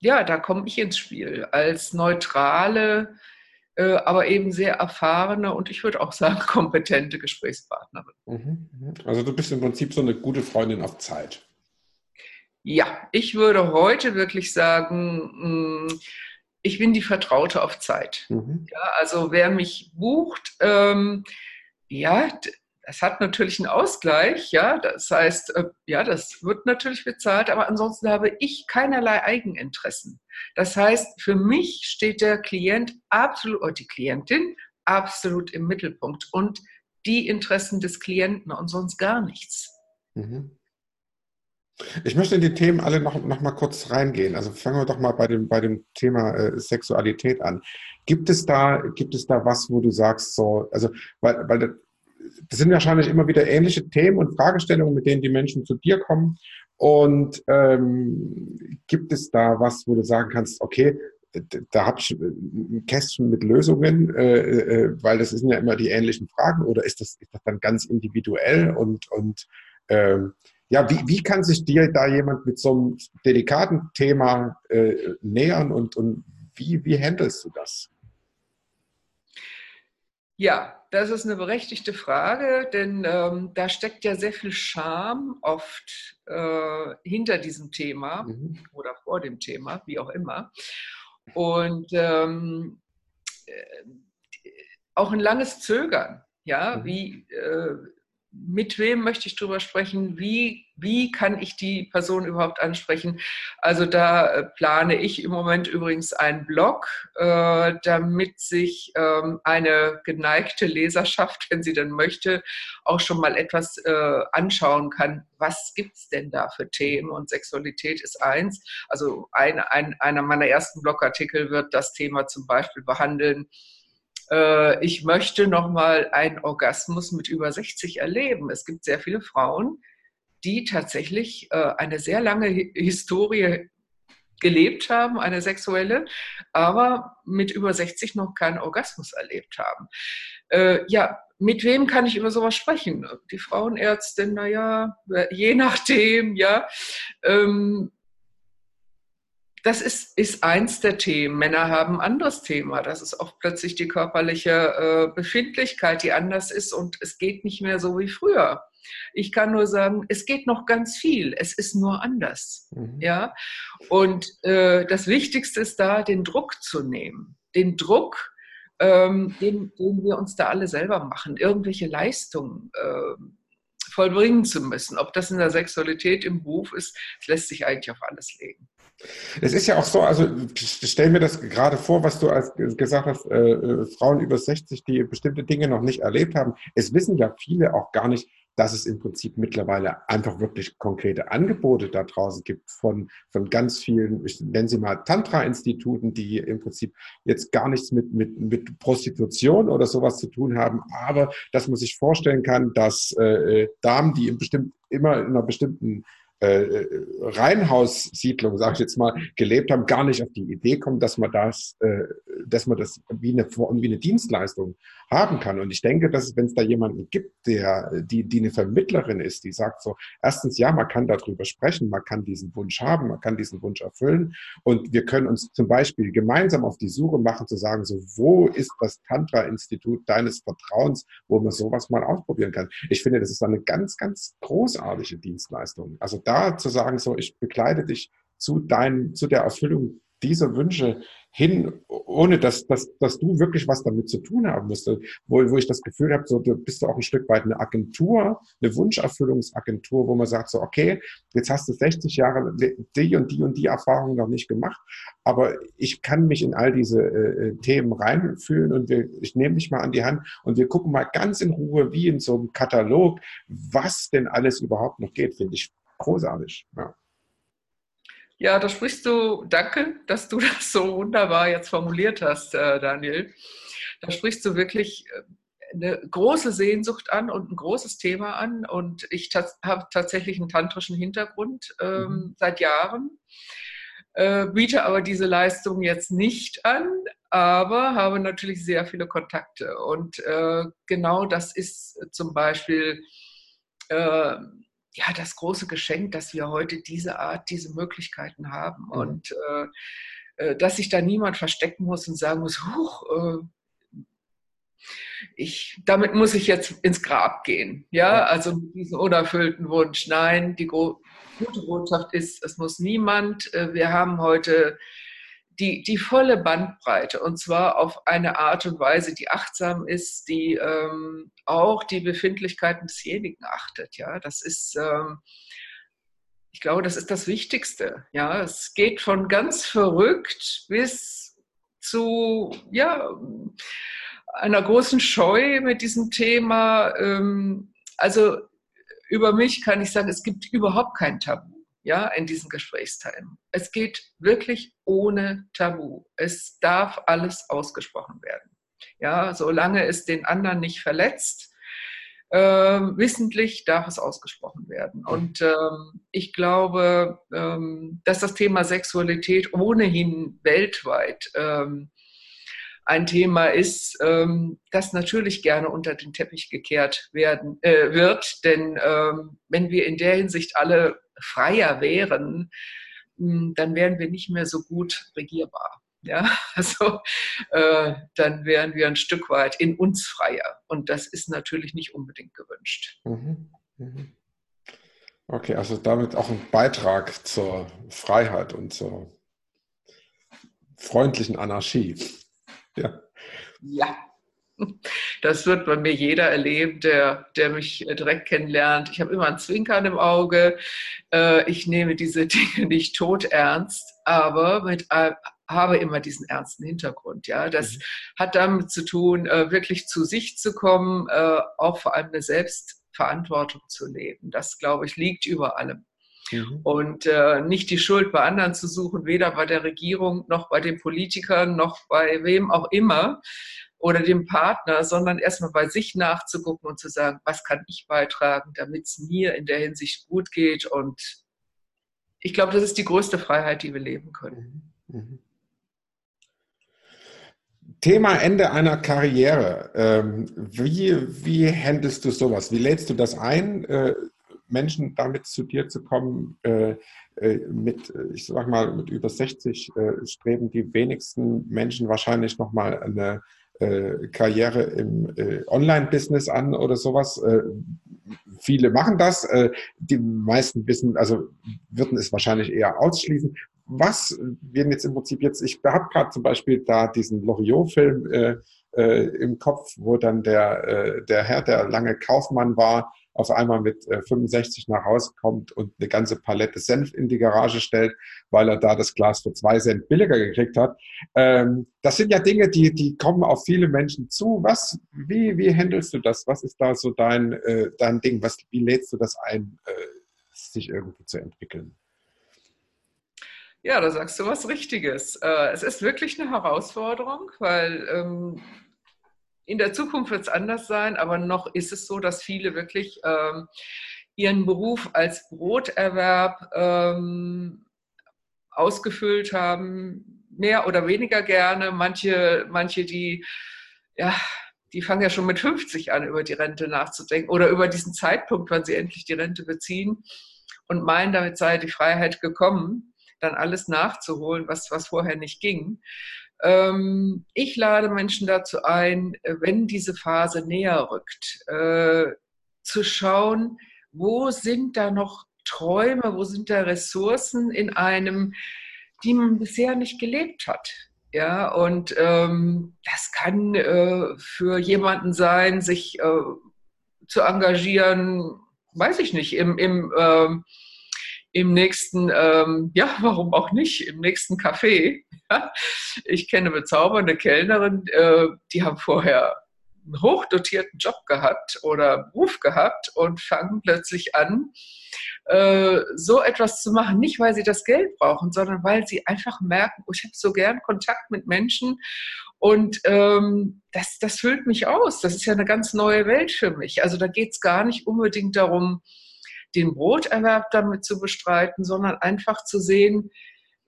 ja, da komme ich ins Spiel als neutrale aber eben sehr erfahrene und ich würde auch sagen *laughs* kompetente Gesprächspartnerin. Mhm, mhm. Also du bist im Prinzip so eine gute Freundin auf Zeit. Ja, ich würde heute wirklich sagen, mm, ich bin die Vertraute auf Zeit. Mhm. Ja, also wer mich bucht, ähm, ja, das hat natürlich einen Ausgleich, ja, das heißt, äh, ja, das wird natürlich bezahlt, aber ansonsten habe ich keinerlei Eigeninteressen. Das heißt, für mich steht der Klient absolut, oder die Klientin absolut im Mittelpunkt und die Interessen des Klienten und sonst gar nichts. Mhm. Ich möchte in die Themen alle noch, noch mal kurz reingehen. Also fangen wir doch mal bei dem, bei dem Thema äh, Sexualität an. Gibt es da, gibt es da was, wo du sagst, so, also, weil, weil das sind wahrscheinlich immer wieder ähnliche Themen und Fragestellungen, mit denen die Menschen zu dir kommen. Und ähm, gibt es da was, wo du sagen kannst, okay, da habe ich ein Kästchen mit Lösungen, äh, äh, weil das sind ja immer die ähnlichen Fragen, oder ist das, ist das dann ganz individuell und, und ähm, ja, wie, wie kann sich dir da jemand mit so einem delikaten Thema äh, nähern und, und wie, wie handelst du das? Ja, das ist eine berechtigte Frage, denn ähm, da steckt ja sehr viel Scham oft äh, hinter diesem Thema mhm. oder vor dem Thema, wie auch immer. Und ähm, äh, auch ein langes Zögern, ja, mhm. wie, äh, mit wem möchte ich darüber sprechen, wie, wie kann ich die Person überhaupt ansprechen. Also da äh, plane ich im Moment übrigens einen Blog, äh, damit sich ähm, eine geneigte Leserschaft, wenn sie denn möchte, auch schon mal etwas äh, anschauen kann, was gibt es denn da für Themen und Sexualität ist eins. Also ein, ein, einer meiner ersten Blogartikel wird das Thema zum Beispiel behandeln, äh, ich möchte nochmal einen Orgasmus mit über 60 erleben. Es gibt sehr viele Frauen, die tatsächlich äh, eine sehr lange Historie gelebt haben, eine sexuelle, aber mit über 60 noch keinen Orgasmus erlebt haben. Äh, ja, mit wem kann ich über sowas sprechen? Die Frauenärztin, naja, je nachdem, ja. Ähm, das ist, ist eins der Themen. Männer haben ein anderes Thema. Das ist oft plötzlich die körperliche äh, Befindlichkeit, die anders ist und es geht nicht mehr so wie früher. Ich kann nur sagen, es geht noch ganz viel. Es ist nur anders. Mhm. Ja. Und äh, das Wichtigste ist da, den Druck zu nehmen. Den Druck, ähm, den, den wir uns da alle selber machen, irgendwelche Leistungen äh, vollbringen zu müssen. Ob das in der Sexualität, im Beruf ist, das lässt sich eigentlich auf alles legen. Es ist ja auch so, also stell mir das gerade vor, was du als gesagt hast, äh, äh Frauen über 60, die bestimmte Dinge noch nicht erlebt haben. Es wissen ja viele auch gar nicht, dass es im Prinzip mittlerweile einfach wirklich konkrete Angebote da draußen gibt von, von ganz vielen, ich nenne sie mal Tantra-Instituten, die im Prinzip jetzt gar nichts mit, mit, mit Prostitution oder sowas zu tun haben, aber dass man sich vorstellen kann, dass äh, äh Damen, die in bestimmten immer in einer bestimmten äh, Reihenhaussiedlung, sage ich jetzt mal, gelebt haben, gar nicht auf die Idee kommen, dass man das, äh, dass man das wie eine, wie eine Dienstleistung haben kann. Und ich denke, dass wenn es da jemanden gibt, der, die, die eine Vermittlerin ist, die sagt so, erstens, ja, man kann darüber sprechen, man kann diesen Wunsch haben, man kann diesen Wunsch erfüllen. Und wir können uns zum Beispiel gemeinsam auf die Suche machen, zu sagen, so, wo ist das Tantra-Institut deines Vertrauens, wo man sowas mal ausprobieren kann. Ich finde, das ist eine ganz, ganz großartige Dienstleistung. Also da zu sagen, so, ich begleite dich zu dein, zu der Erfüllung dieser Wünsche hin, ohne dass, dass, dass du wirklich was damit zu tun haben musst. Wo, wo ich das Gefühl habe, so, du bist du auch ein Stück weit eine Agentur, eine Wunscherfüllungsagentur, wo man sagt so, okay, jetzt hast du 60 Jahre die und die und die Erfahrung noch nicht gemacht, aber ich kann mich in all diese äh, äh Themen reinfühlen und wir, ich nehme dich mal an die Hand und wir gucken mal ganz in Ruhe, wie in so einem Katalog, was denn alles überhaupt noch geht, finde ich großartig. Ja. Ja, da sprichst du, danke, dass du *laughs* das so wunderbar jetzt formuliert hast, äh, Daniel. Da sprichst du wirklich äh, eine große Sehnsucht an und ein großes Thema an. Und ich habe tatsächlich einen tantrischen Hintergrund ähm, mhm. seit Jahren, äh, biete aber diese Leistung jetzt nicht an, aber habe natürlich sehr viele Kontakte. Und äh, genau das ist zum Beispiel äh, ja, das große Geschenk, dass wir heute diese Art, diese Möglichkeiten haben. Mhm. Und äh, äh, dass sich da niemand verstecken muss und sagen muss, huch, äh, ich, damit muss ich jetzt ins Grab gehen. Ja, also mit diesem unerfüllten Wunsch. Nein, die gute Botschaft ist, es muss niemand. Äh, wir haben heute die, die volle Bandbreite und zwar auf eine Art und Weise, die achtsam ist, die ähm, auch die Befindlichkeiten desjenigen achtet. Ja, das ist, ähm, ich glaube, das ist das Wichtigste. Ja, es geht von ganz verrückt bis zu, ja, einer großen Scheu mit diesem Thema. Ähm, also über mich kann ich sagen, es gibt überhaupt kein Tabu ja, in diesen Gesprächsteilen. Es geht wirklich ohne Tabu. Es darf alles ausgesprochen werden. Ja, solange es den anderen nicht verletzt, äh, wissentlich darf es ausgesprochen werden. Und ähm, ich glaube, ähm, dass das Thema Sexualität ohnehin weltweit ähm, ein Thema ist, ähm, das natürlich gerne unter den Teppich gekehrt werden äh, wird. Denn ähm, wenn wir in der Hinsicht alle freier wären, hm, dann wären wir nicht mehr so gut regierbar. Ja, *laughs* also äh, dann wären wir ein Stück weit in uns freier. Und das ist natürlich nicht unbedingt gewünscht. Mhm. Mhm. Okay, also damit auch ein Beitrag zur Freiheit und zur freundlichen Anarchie. Ja. Ja. Das wird bei mir jeder erleben, der, der mich direkt kennenlernt. Ich habe immer ein Zwinkern im Auge. Äh, ich nehme diese *laughs* Dinge nicht tot ernst, aber mit, äh, habe immer diesen ernsten Hintergrund. Ja, das mhm. hat damit zu tun, äh, wirklich zu sich zu kommen, auch vor allem eine Selbstverantwortung zu leben. Das, glaube ich, liegt über allem. Mhm. Und äh, nicht die Schuld bei anderen zu suchen, weder bei der Regierung noch bei den Politikern noch bei wem auch immer oder dem Partner, sondern erstmal bei sich nachzugucken und zu sagen, was kann ich beitragen, damit es mir in der Hinsicht gut geht. Und ich glaube, das ist die größte Freiheit, die wir leben können. Mhm. mhm. Thema Ende einer Karriere. Ähm, wie, wie handelst du sowas? Wie lädst du das ein? Äh, Menschen damit zu dir zu kommen, äh, äh, mit, ich sag mal, mit über 60 äh, streben die wenigsten Menschen wahrscheinlich nochmal eine äh, Karriere im äh, Online-Business an oder sowas. Äh, viele machen das. Äh, die meisten wissen, also würden es wahrscheinlich eher ausschließen. Was wir jetzt im Prinzip jetzt, ich habe gerade zum Beispiel da diesen Loriot-Film äh, äh, im Kopf, wo dann der, äh, der Herr, der lange Kaufmann war, auf einmal mit äh, 65 nach Hause kommt und eine ganze Palette Senf in die Garage stellt, weil er da das Glas für zwei Cent billiger gekriegt hat. Ähm, das sind ja Dinge, die, die kommen auf viele Menschen zu. Was, wie, wie handelst du das? Was ist da so dein, äh, dein Ding? Was, wie lädst du das ein, äh, sich irgendwie zu entwickeln? Ja, da sagst du was Richtiges. Äh, es ist wirklich eine Herausforderung, weil ähm, in der Zukunft wird es anders sein, aber noch ist es so, dass viele wirklich ähm, ihren Beruf als Broterwerb ähm, ausgefüllt haben, mehr oder weniger gerne. Manche, manche, die, ja, die fangen ja schon mit 50 an, über die Rente nachzudenken oder über diesen Zeitpunkt, wann sie endlich die Rente beziehen und meinen, damit sei die Freiheit gekommen, dann alles nachzuholen, was, was vorher nicht ging. Ähm, ich lade Menschen dazu ein, wenn diese Phase näher rückt, äh, zu schauen, wo sind da noch Träume, wo sind da Ressourcen in einem, die man bisher nicht gelebt hat. Ja, und ähm, das kann äh, für jemanden sein, sich äh, zu engagieren, weiß ich nicht, im, im, ähm, im nächsten, ähm, ja, *laughs* warum auch nicht, im nächsten Café. ich kenne bezaubernde Kellnerin, äh, die haben vorher einen hochdotierten Job gehabt oder Beruf gehabt und fangen plötzlich an, äh, so etwas zu machen, nicht weil sie das Geld brauchen, sondern weil sie einfach merken, oh, ich habe so gern Kontakt mit Menschen und ähm, das, das füllt mich aus. Das ist ja eine ganz neue Welt für mich. Also da geht es gar nicht unbedingt darum, den Broterwerb damit zu bestreiten, sondern einfach zu sehen,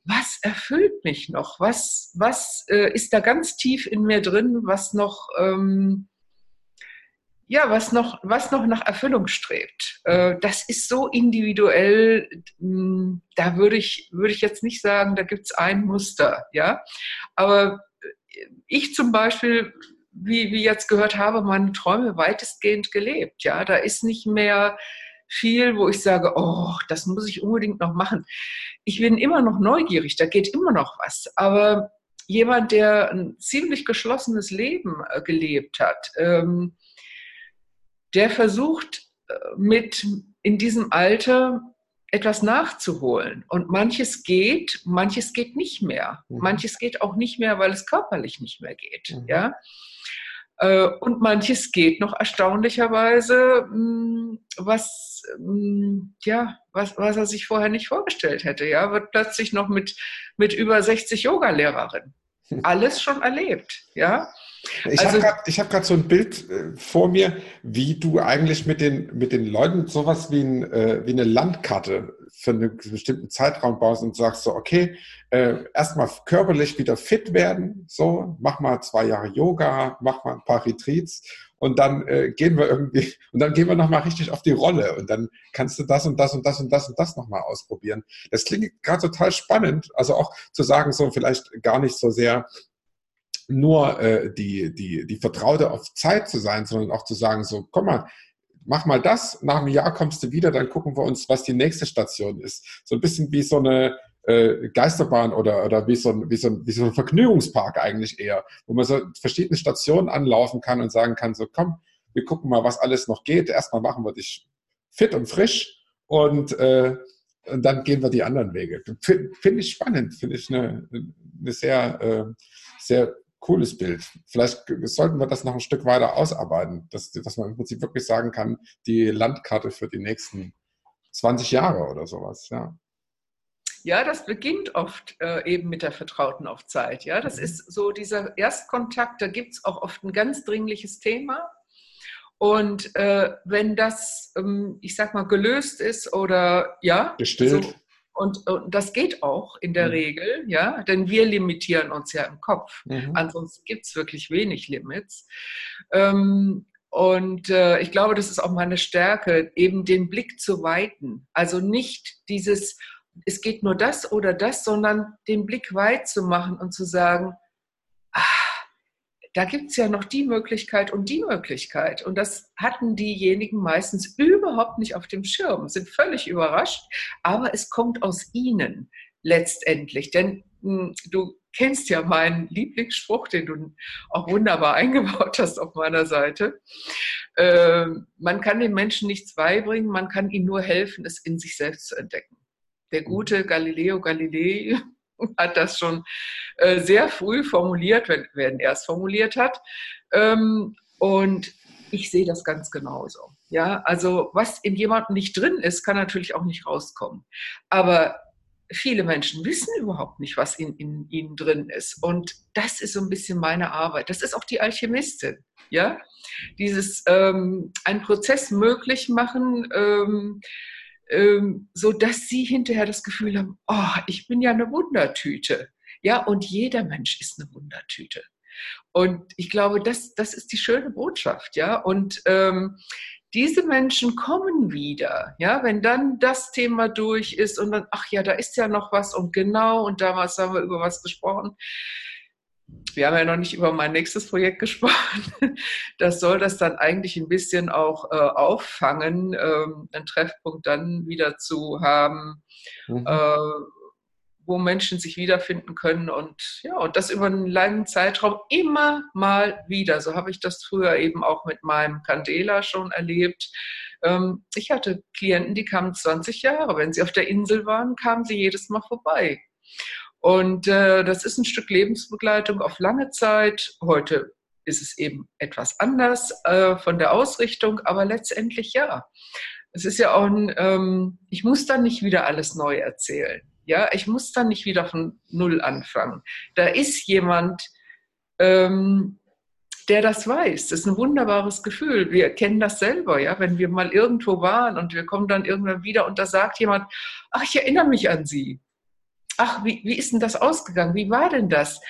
was erfüllt mich noch? Was, was äh, ist da ganz tief in mir drin, was noch, ähm, ja, was noch, was noch nach Erfüllung strebt? Äh, das ist so individuell, mh, hm, da würde ich, würde ich jetzt nicht sagen, da gibt es ein Muster, ja. Aber äh, ich zum Beispiel, wie, wie jetzt gehört habe, meine Träume weitestgehend gelebt, ja. Da ist nicht mehr viel, wo ich sage, oh, das muss ich unbedingt noch machen. Ich bin immer noch neugierig, da geht immer noch was. Aber jemand, der ein ziemlich geschlossenes Leben äh, gelebt hat, ähm, der versucht äh, mit in diesem Alter etwas nachzuholen. Und manches geht, manches geht nicht mehr. Mhm. Manches geht auch nicht mehr, weil es körperlich nicht mehr geht. Mhm. Ja? Äh, und manches geht noch erstaunlicherweise, hm, was, hm, ja, was, was er sich vorher nicht vorgestellt hätte. Ja, wird plötzlich noch mit, mit über 60 Yoga-Lehrerin. *laughs* Alles schon erlebt, ja. Ich also, habe gerade so ein Bild äh, vor mir, wie du eigentlich mit den, mit den Leuten sowas wie, ein, äh, wie eine Landkarte für einen bestimmten Zeitraum baust und sagst so, okay, äh, erstmal körperlich wieder fit werden, so, mach mal zwei Jahre Yoga, mach mal ein paar Retreats und dann äh, gehen wir irgendwie und dann gehen wir nochmal richtig auf die Rolle und dann kannst du das und das und das und das und das nochmal ausprobieren. Das klingt gerade total spannend, also auch zu sagen, so vielleicht gar nicht so sehr nur äh, die, die, die Vertraute auf Zeit zu sein, sondern auch zu sagen, so, komm mal, mach mal das, nach einem Jahr kommst du wieder, dann gucken wir uns, was die nächste Station ist. So ein bisschen wie so eine äh, Geisterbahn oder, oder wie, so ein, wie, so ein, wie so ein Vergnügungspark eigentlich eher, wo man so verschiedene Stationen anlaufen kann und sagen kann, so komm, wir gucken mal, was alles noch geht. Erstmal machen wir dich fit und frisch und, äh, und dann gehen wir die anderen Wege. Finde find ich spannend, finde ich eine, eine sehr, äh, sehr cooles Bild. Vielleicht sollten wir das noch ein Stück weiter ausarbeiten, dass, dass man im Prinzip wirklich sagen kann, die Landkarte für die nächsten 20 Jahre oder sowas. Ja. Ja, das beginnt oft äh, eben mit der Vertrauten auf Zeit. Ja, das mhm. ist so dieser Erstkontakt, da gibt es auch oft ein ganz dringliches Thema. Und äh, wenn das, ähm, ich sag mal, gelöst ist oder ja, gestillt. So, und, und, das geht auch in der mhm. Regel, ja, denn wir limitieren uns ja im Kopf. Mhm. Ansonsten gibt es wirklich wenig Limits. Ähm, und äh, ich glaube, das ist auch meine Stärke, eben den Blick zu weiten. Also nicht dieses, es geht nur das oder das, sondern den Blick weit zu machen und zu sagen, da gibt es ja noch die Möglichkeit und die Möglichkeit. Und das hatten diejenigen meistens überhaupt nicht auf dem Schirm, sind völlig überrascht, aber es kommt aus ihnen letztendlich. Denn mh, hm, du kennst ja meinen Lieblingsspruch, den du auch wunderbar *laughs* eingebaut hast auf meiner Seite. Äh, man kann den Menschen nichts beibringen, man kann ihnen nur helfen, es in sich selbst zu entdecken. Der gute Galileo Galilei *laughs* hat das schon äh, sehr früh formuliert, wenn, er es formuliert hat. Ähm, und ich sehe das ganz genauso. Ja, also was in jemandem nicht drin ist, kann natürlich auch nicht rauskommen. Aber viele Menschen wissen überhaupt nicht, was in, in ihnen drin ist. Und das ist so ein bisschen meine Arbeit. Das ist auch die Alchemistin. Ja, dieses ähm, einen Prozess möglich machen, ähm, ähm, so dass sie hinterher das Gefühl haben, oh, ich bin ja eine Wundertüte. Ja, und jeder Mensch ist eine Wundertüte. Und ich glaube, das, das ist die schöne Botschaft, ja. Und ähm, diese Menschen kommen wieder, ja, wenn dann das Thema durch ist und dann, ach ja, da ist ja noch was und genau und damals haben wir über was gesprochen. Wir haben ja noch nicht über mein nächstes Projekt gesprochen. *laughs* Das soll das dann eigentlich ein bisschen auch äh, auffangen, ähm, einen Treffpunkt dann wieder zu haben, mhm. äh, wo Menschen sich wiederfinden können und ja, und das über einen langen Zeitraum immer mal wieder. So habe ich das früher eben auch mit meinem Candela schon erlebt. Ähm, ich hatte Klienten, die kamen 20 Jahre. Wenn sie auf der Insel waren, kamen sie jedes Mal vorbei. Und äh, das ist ein Stück Lebensbegleitung auf lange Zeit. Heute ist es eben etwas anders äh, von der Ausrichtung, aber letztendlich ja. Es ist ja auch ein, ähm, ich muss dann nicht wieder alles neu erzählen. Ja, ich muss dann nicht wieder von Null anfangen. Da ist jemand, ähm, der das weiß. Das ist ein wunderbares Gefühl. Wir kennen das selber, ja, wenn wir mal irgendwo waren und wir kommen dann irgendwann wieder und da sagt jemand, ach, ich erinnere mich an Sie. Ach, wie, wie ist denn das ausgegangen? Wie war denn das?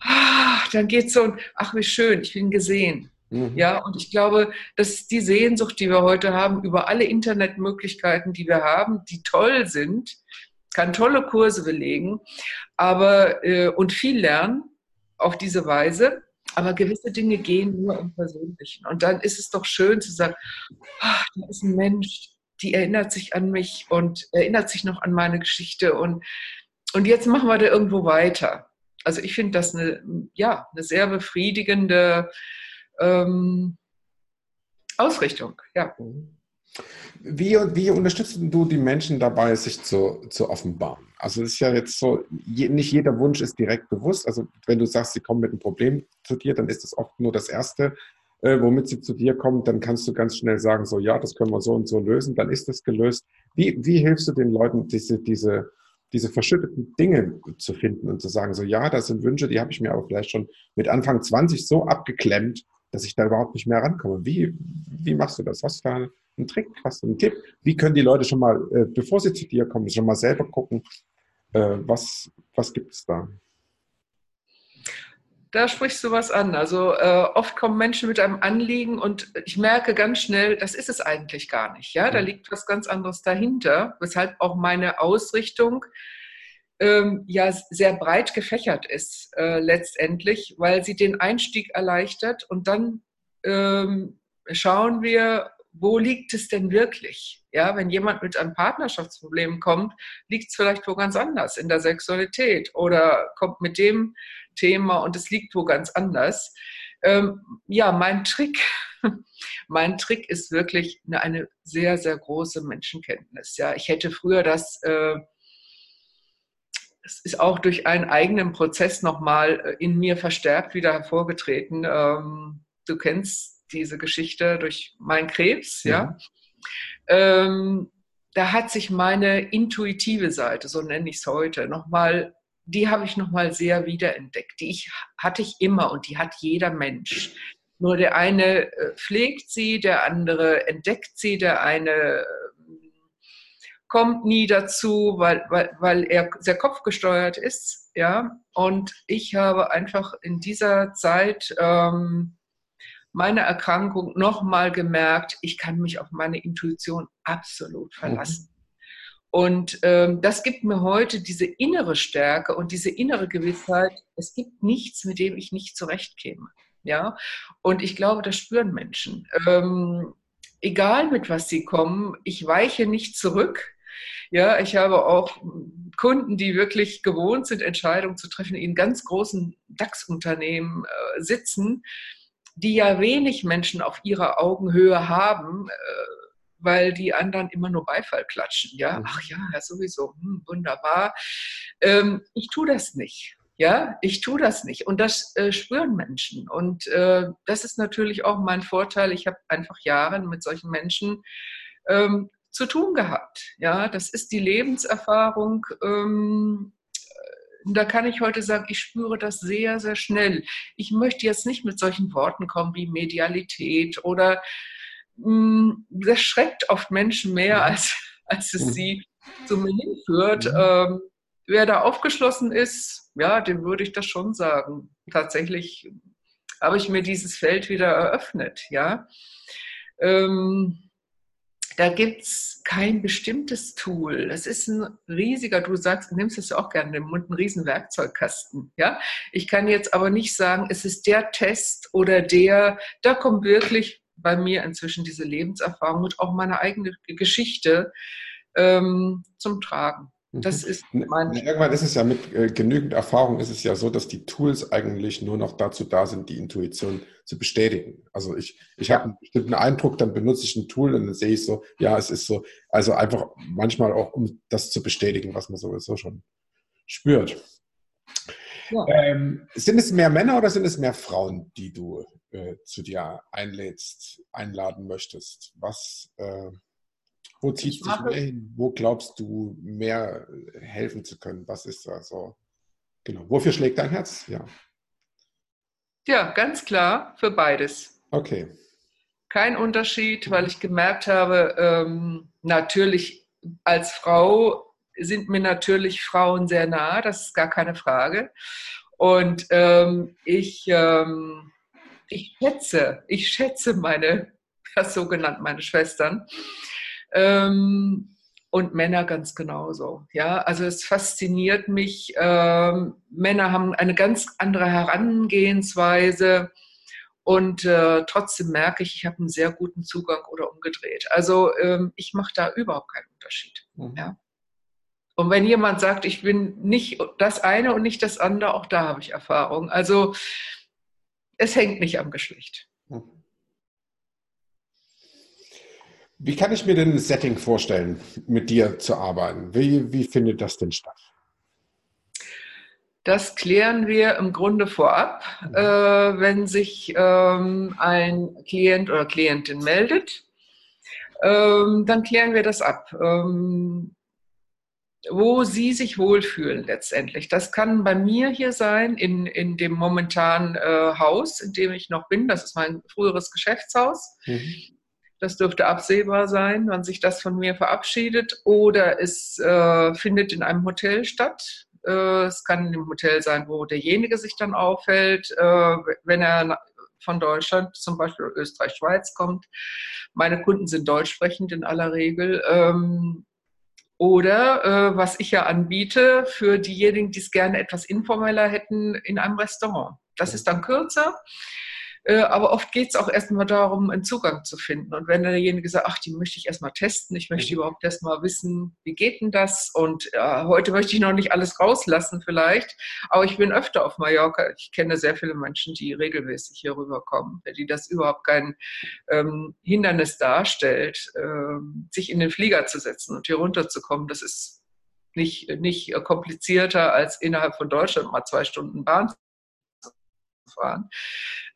Ach, dann geht so, ach, wie schön, ich bin gesehen. Mhm. Ja, und ich glaube, dass die Sehnsucht, die wir heute haben, über alle Internetmöglichkeiten, die wir haben, die toll sind, kann tolle Kurse belegen, aber äh, und viel lernen auf diese Weise. Aber gewisse Dinge gehen nur im Persönlichen. Und dann ist es doch schön zu sagen, ach, da ist ein Mensch, die erinnert sich an mich und erinnert sich noch an meine Geschichte und, und jetzt machen wir da irgendwo weiter. Also ich finde das eine, ja, eine sehr befriedigende ähm, Ausrichtung. Ja. Wie, wie unterstützt du die Menschen dabei, sich zu, zu offenbaren? Also es ist ja jetzt so, je, nicht jeder Wunsch ist direkt bewusst. Also wenn du sagst, sie kommen mit einem Problem zu dir, dann ist das oft nur das Erste, äh, womit sie zu dir kommen. Dann kannst du ganz schnell sagen, so ja, das können wir so und so lösen. Dann ist das gelöst. Wie, wie hilfst du den Leuten, diese, diese, diese verschütteten Dinge zu finden und zu sagen, so ja, das sind Wünsche, die habe ich mir aber vielleicht schon mit Anfang 20 so abgeklemmt, dass ich da überhaupt nicht mehr rankomme. Wie, wie machst du das? Du da einen Trick? Hast du einen Tipp? Wie können die Leute schon mal, äh, bevor sie zu dir kommen, schon mal selber gucken, äh, was, was gibt es da? Da sprichst du was an. Also äh, oft kommen Menschen mit einem Anliegen und ich merke ganz schnell, das ist es eigentlich gar nicht. Ja, da liegt was ganz anderes dahinter, weshalb auch meine Ausrichtung ähm, ja sehr breit gefächert ist äh, letztendlich, weil sie den Einstieg erleichtert und dann ähm, schauen wir, wo liegt es denn wirklich? Ja, wenn jemand mit einem Partnerschaftsproblem kommt, liegt es vielleicht wo ganz anders in der Sexualität oder kommt mit dem Thema und es liegt wo ganz anders. Ähm, ja, mein Trick, *laughs* mein Trick ist wirklich eine, eine, sehr, sehr große Menschenkenntnis. Ja, ich hätte früher das, äh, es ist auch durch einen eigenen Prozess nochmal äh, in mir verstärkt wieder hervorgetreten. Ähm, du kennst diese Geschichte durch meinen Krebs, ja. ja. Ähm, da hat sich meine intuitive Seite, so nenne ich es heute, nochmal, die habe ich nochmal sehr wiederentdeckt. Die ich, hatte ich immer und die hat jeder Mensch. Nur der eine äh, pflegt sie, der andere entdeckt sie, der eine äh, kommt nie dazu, weil, weil, weil er sehr kopfgesteuert ist. Ja? Und ich habe einfach in dieser Zeit ähm, meine Erkrankung nochmal gemerkt, ich kann mich auf meine Intuition absolut verlassen. Mhm. Und ähm, das gibt mir heute diese innere Stärke und diese innere Gewissheit, es gibt nichts, mit dem ich nicht zurechtkäme. Ja? Und ich glaube, das spüren Menschen. Ähm, egal mit was sie kommen, ich weiche nicht zurück. Ja, ich habe auch Kunden, die wirklich gewohnt sind, Entscheidungen zu treffen, in ganz großen DAX-Unternehmen äh, sitzen die ja wenig Menschen auf ihrer Augenhöhe haben, äh, weil die anderen immer nur Beifall klatschen. Ja, mhm. ach ja, ja sowieso, hm, wunderbar. Ähm, ich tue das nicht. Ja, ich tue das nicht. Und das äh, spüren Menschen. Und äh, das ist natürlich auch mein Vorteil. Ich habe einfach Jahre mit solchen Menschen ähm, zu tun gehabt. Ja, das ist die Lebenserfahrung. Ähm, da kann ich heute sagen, ich spüre das sehr, sehr schnell. Ich möchte jetzt nicht mit solchen Worten kommen wie Medialität oder das schreckt oft Menschen mehr, mhm. als, als es mhm. sie zu mir hinführt. Mhm. Ähm, wer da aufgeschlossen ist, ja, dem würde ich das schon sagen. Tatsächlich habe ich mir dieses Feld wieder eröffnet, ja. Ähm, da gibt es kein bestimmtes Tool. Das ist ein riesiger, du sagst, du nimmst es auch gerne in den Mund, ein riesen Werkzeugkasten. Ja? Ich kann jetzt aber nicht sagen, es ist der Test oder der, da kommt wirklich bei mir inzwischen diese Lebenserfahrung und auch meine eigene Geschichte ähm, zum Tragen. Das mhm. ist mein. Irgendwann ist es ja mit äh, genügend Erfahrung ist es ja so, dass die Tools eigentlich nur noch dazu da sind, die Intuition zu bestätigen. Also ich, ich ja. habe einen bestimmten Eindruck, dann benutze ich ein Tool und dann sehe ich so, ja, es ist so. Also einfach manchmal auch, um das zu bestätigen, was man sowieso schon spürt. Ja. Ähm, sind es mehr Männer oder sind es mehr Frauen, die du äh, zu dir einlädst, einladen möchtest? Was äh, wo ziehst du dich mehr hin? Wo glaubst du, mehr helfen zu können? Was ist da so? Genau. Wofür schlägt dein Herz? Ja. Ja, ganz klar für beides. Okay. Kein Unterschied, weil ich gemerkt habe, ähm, natürlich als Frau sind mir natürlich Frauen sehr nah, das ist gar keine Frage. Und ähm, ich, ähm, ich schätze, ich schätze meine, das so genannt, meine Schwestern. Ähm, und Männer ganz genauso. Ja, also es fasziniert mich. Ähm, Männer haben eine ganz andere Herangehensweise und äh, trotzdem merke ich, ich habe einen sehr guten Zugang oder umgedreht. Also ähm, ich mache da überhaupt keinen Unterschied. Mhm. Ja. Und wenn jemand sagt, ich bin nicht das eine und nicht das andere, auch da habe ich Erfahrung. Also es hängt nicht am Geschlecht. Mhm. Wie kann ich mir denn ein Setting vorstellen, mit dir zu arbeiten? Wie, wie findet das denn statt? Das klären wir im Grunde vorab, mhm. äh, wenn sich ähm, ein Klient oder Klientin meldet. Ähm, dann klären wir das ab, ähm, wo sie sich wohlfühlen letztendlich. Das kann bei mir hier sein, in, in dem momentanen äh, Haus, in dem ich noch bin. Das ist mein früheres Geschäftshaus. Mhm. Das dürfte absehbar sein, wann sich das von mir verabschiedet. Oder es äh, findet in einem Hotel statt. Äh, es kann im Hotel sein, wo derjenige sich dann aufhält, äh, wenn er von Deutschland, zum Beispiel Österreich, Schweiz kommt. Meine Kunden sind deutsch sprechend in aller Regel. Ähm, oder äh, was ich ja anbiete für diejenigen, die es gerne etwas informeller hätten, in einem Restaurant. Das ist dann kürzer. Äh, aber oft geht es auch erstmal darum, einen Zugang zu finden. Und wenn derjenige sagt, ach, die möchte ich erstmal testen, ich möchte mhm. überhaupt erstmal wissen, wie geht denn das? Und ja, heute möchte ich noch nicht alles rauslassen vielleicht, aber ich bin öfter auf Mallorca. Ich kenne sehr viele Menschen, die regelmäßig hier rüberkommen, für die das überhaupt kein ähm, Hindernis darstellt, ähm, sich in den Flieger zu setzen und hier runterzukommen. Das ist nicht, nicht komplizierter als innerhalb von Deutschland mal zwei Stunden Bahn zu fahren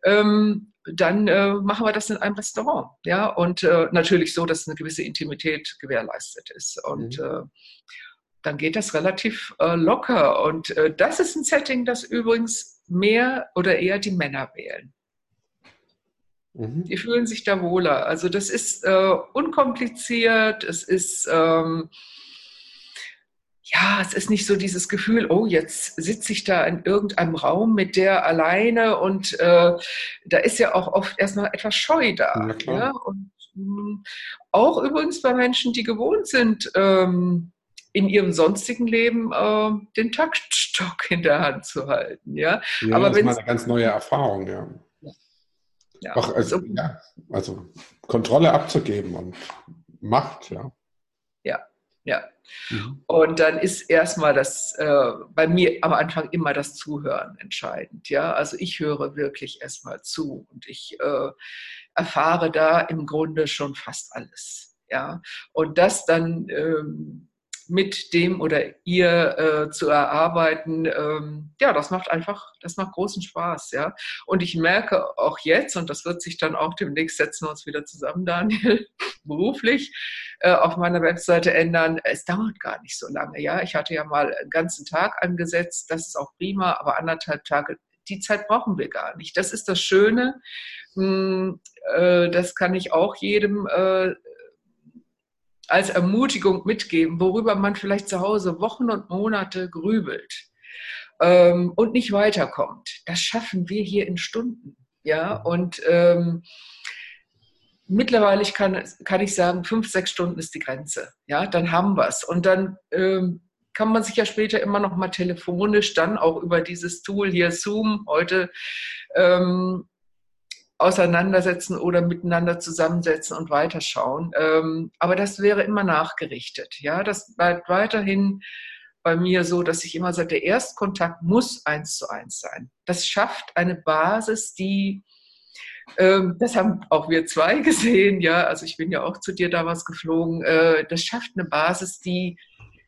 ähm, dann äh, machen wir das in einem Restaurant. Ja, und äh, natürlich so, dass eine gewisse Intimität gewährleistet ist. Und mhm. äh, dann geht das relativ äh, locker. Und äh, das ist ein Setting, das übrigens mehr oder eher die Männer wählen. Mhm. Die fühlen sich da wohler. Also das ist äh, unkompliziert, es ist ähm, ja, es ist nicht so dieses Gefühl, oh, jetzt sitze ich da in irgendeinem Raum mit der alleine und äh, da ist ja auch oft erstmal etwas Scheu da. Ja, ja? Und mh, hm, auch übrigens bei Menschen, die gewohnt sind, ähm, in ihrem sonstigen Leben äh, den Taktstock in der Hand zu halten. Ja, ja Aber das ist mal eine ganz neue Erfahrung, ja. ja. Auch, also, also, ja, also Kontrolle abzugeben und Macht, ja. Ja, ja. Mhm. Und dann ist erstmal das, äh, bei mir am Anfang immer das Zuhören entscheidend. Ja, also ich höre wirklich erstmal zu und ich äh, erfahre da im Grunde schon fast alles. Ja, und das dann ähm, mit dem oder ihr äh, zu erarbeiten, ähm, ja, das macht einfach, das macht großen Spaß, ja. Und ich merke auch jetzt, und das wird sich dann auch demnächst setzen wir uns wieder zusammen, Daniel, *laughs* beruflich äh, auf meiner Webseite ändern. Es dauert gar nicht so lange, ja. Ich hatte ja mal einen ganzen Tag angesetzt, das ist auch prima, aber anderthalb Tage die Zeit brauchen wir gar nicht. Das ist das Schöne. Hm, äh, das kann ich auch jedem äh, als Ermutigung mitgeben, worüber man vielleicht zu Hause Wochen und Monate grübelt ähm, und nicht weiterkommt. Das schaffen wir hier in Stunden. Ja, und ähm, mittlerweile kann, kann ich sagen, fünf, sechs Stunden ist die Grenze. Ja, dann haben wir es. Und dann ähm, kann man sich ja später immer noch mal telefonisch dann auch über dieses Tool hier Zoom heute ähm, auseinandersetzen oder miteinander zusammensetzen und weiterschauen. Ähm, aber das wäre immer nachgerichtet. Ja, das bleibt weiterhin bei mir so, dass ich immer sage, der Erstkontakt muss eins zu eins sein. Das schafft eine Basis, die ähm, das haben auch wir zwei *laughs* gesehen, ja. Also ich bin ja auch zu dir damals geflogen. Äh, das schafft eine Basis, die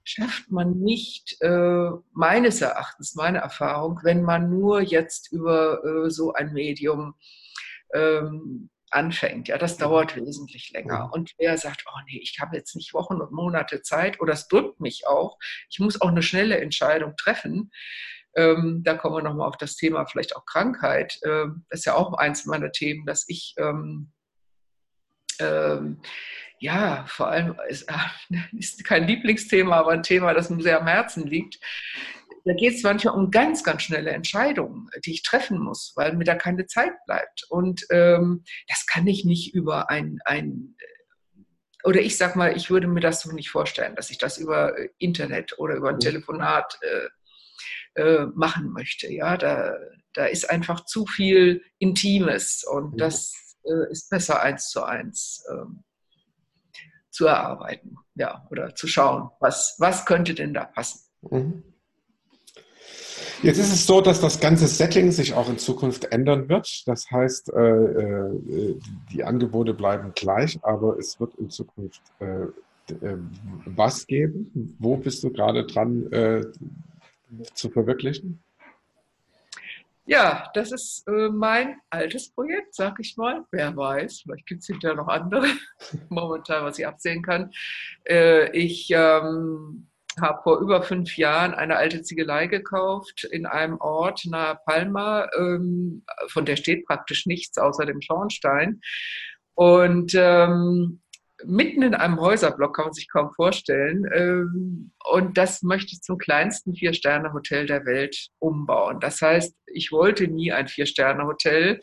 schafft man nicht, äh, meines Erachtens, meine Erfahrung, wenn man nur jetzt über äh, so ein Medium ähm, anfängt. Ja, das dauert wesentlich länger. Und wer sagt, oh nee, ich habe jetzt nicht Wochen und Monate Zeit oder es drückt mich auch, ich muss auch eine schnelle Entscheidung treffen. Ähm, da kommen wir nochmal auf das Thema vielleicht auch Krankheit. Ähm, das ist ja auch eins meiner Themen, dass ich ähm, ähm ja, vor allem ist, *laughs* ist kein Lieblingsthema, aber ein Thema, das mir sehr am Herzen liegt da geht es manchmal um ganz, ganz schnelle Entscheidungen, die ich treffen muss, weil mir da keine Zeit bleibt. Und ähm, das kann ich nicht über ein, ein, oder ich sag mal, ich würde mir das so nicht vorstellen, dass ich das über Internet oder über ein mhm. Telefonat äh, äh, machen möchte. Ja, da, da ist einfach zu viel Intimes und mhm. das äh, ist besser eins zu eins ähm, zu erarbeiten, ja, oder zu schauen, was, was könnte denn da passen. Mhm. Jetzt ist es so, dass das ganze Setting sich auch in Zukunft ändern wird. Das heißt, äh, äh, die Angebote bleiben gleich, aber es wird in Zukunft äh, was geben. Wo bist du gerade dran zu verwirklichen? Ja, das ist mein altes Projekt, sag ich mal. Wer weiß, vielleicht gibt es hinterher noch andere, *laughs* momentan, was ich absehen kann. Ich ähm, habe vor über fünf Jahren eine alte Ziegelei gekauft in einem Ort nahe Palma. Ähm, von der steht praktisch nichts außer dem Schornstein. Und ähm, mitten in einem Häuserblock kann man sich kaum vorstellen. Ähm, und das möchte ich zum kleinsten Vier-Sterne-Hotel der Welt umbauen. Das heißt, ich wollte nie ein Vier-Sterne-Hotel.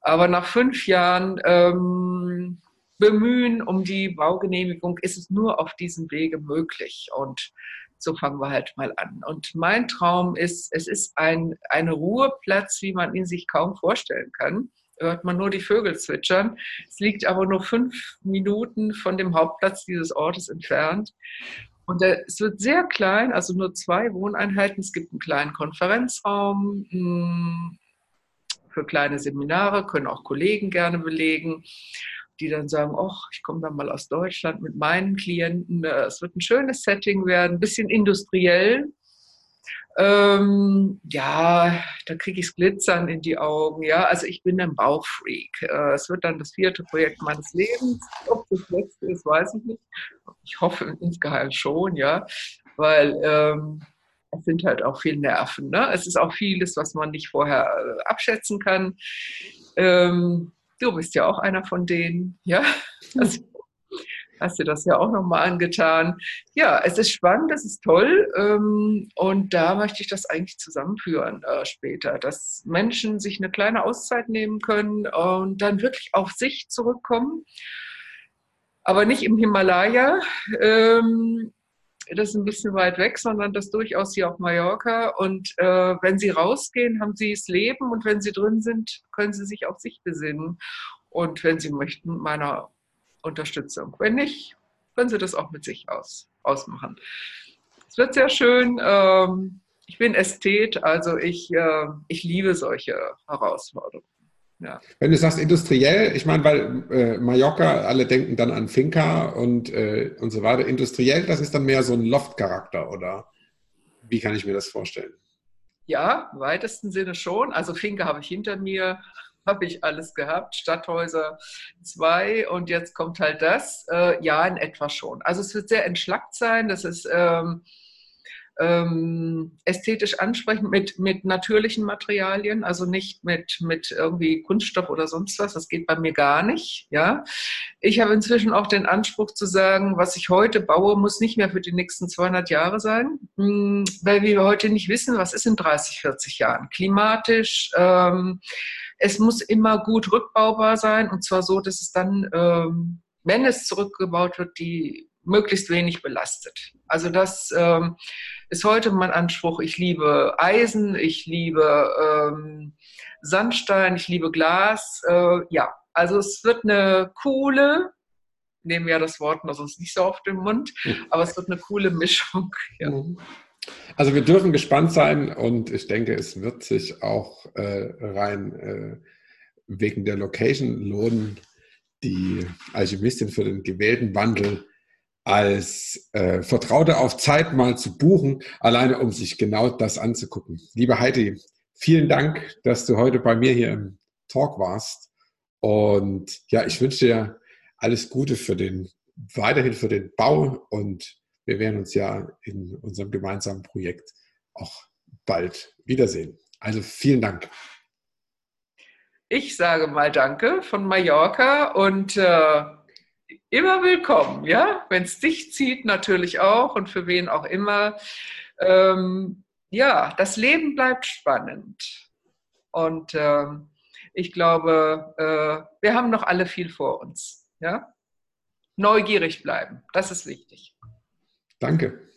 Aber nach fünf Jahren ähm, bemühen um die Baugenehmigung, ist es nur auf diesem Wege möglich. Und so fangen wir halt mal an. Und mein Traum ist, es ist ein, ein Ruheplatz, wie man ihn sich kaum vorstellen kann. Hört man nur die Vögel zwitschern. Es liegt aber nur fünf Minuten von dem Hauptplatz dieses Ortes entfernt. Und es wird sehr klein, also nur zwei Wohneinheiten. Es gibt einen kleinen Konferenzraum hm, für kleine Seminare, können auch Kollegen gerne belegen die dann sagen, ach, ich komme dann mal aus Deutschland mit meinen Klienten. Es wird ein schönes Setting werden, ein bisschen industriell. Ähm, ja, da kriege ich Glitzern in die Augen. Ja, also ich bin ein Bauchfreak. Äh, es wird dann das vierte Projekt meines Lebens. Ob das letzte ist, weiß ich nicht. Ich hoffe insgeheim schon, ja, weil ähm, es sind halt auch viele Nerven. Ne? Es ist auch vieles, was man nicht vorher äh, abschätzen kann. Ähm, Du bist ja auch einer von denen, ja? Also, hast du das ja auch nochmal angetan. Ja, es ist spannend, es ist toll ähm, und da möchte ich das eigentlich zusammenführen äh, später, dass Menschen sich eine kleine Auszeit nehmen können und dann wirklich auf sich zurückkommen, aber nicht im Himalaya, ähm, das ist ein bisschen weit weg, sondern das durchaus hier auf Mallorca. Und äh, wenn Sie rausgehen, haben Sie das Leben und wenn Sie drin sind, können Sie sich auf sich besinnen. Und wenn Sie möchten, meiner Unterstützung. Wenn nicht, können Sie das auch mit sich aus, ausmachen. Es wird sehr schön. Ähm, ich bin Ästhet, also ich, äh, ich liebe solche Herausforderungen. Ja. Wenn du sagst industriell, ich meine, weil äh, Mallorca, alle denken dann an Finca und, äh, und so weiter. Industriell, das ist dann mehr so ein Loft-Charakter, oder wie kann ich mir das vorstellen? Ja, im weitesten Sinne schon. Also Finca habe ich hinter mir, *laughs* habe ich alles gehabt, Stadthäuser zwei und jetzt kommt halt das. Äh, ja, in etwa schon. Also es wird sehr entschlackt sein. Das ist ähm, ähm, ästhetisch ansprechend mit, mit natürlichen Materialien, also nicht mit, mit irgendwie Kunststoff oder sonst was. Das geht bei mir gar nicht. Ja, ich habe inzwischen auch den Anspruch zu sagen, was ich heute baue, muss nicht mehr für die nächsten 200 Jahre sein, hm, weil wir heute nicht wissen, was ist in 30, 40 Jahren. Klimatisch. Ähm, es muss immer gut rückbaubar sein und zwar so, dass es dann, ähm, wenn es zurückgebaut wird, die möglichst wenig belastet. Also das ähm, ist heute mein Anspruch. Ich liebe Eisen, ich liebe ähm, Sandstein, ich liebe Glas. Äh, ja, also es wird eine coole, nehmen ja das Wort noch sonst nicht so auf den Mund, *laughs* aber es wird eine coole Mischung. *laughs* Ja. Mhm. Also wir dürfen gespannt sein und ich denke, es wird sich auch äh, rein äh, wegen der Location lohnen, die Alchemistin für den gewählten Wandel als äh, Vertraute auf Zeit mal zu buchen, alleine um sich genau das anzugucken. Liebe Heidi, vielen Dank, dass du heute bei mir hier im Talk warst. Und ja, ich wünsche dir alles Gute für den, weiterhin für den Bau und wir werden uns ja in unserem gemeinsamen Projekt auch bald wiedersehen. Also vielen Dank. Ich sage mal Danke von Mallorca und äh, immer willkommen, ja, wenn es dich zieht, natürlich auch und für wen auch immer. Ähm, ja, das Leben bleibt spannend und ähm, ich glaube, äh, wir haben noch alle viel vor uns, ja. Neugierig bleiben, das ist wichtig. Danke.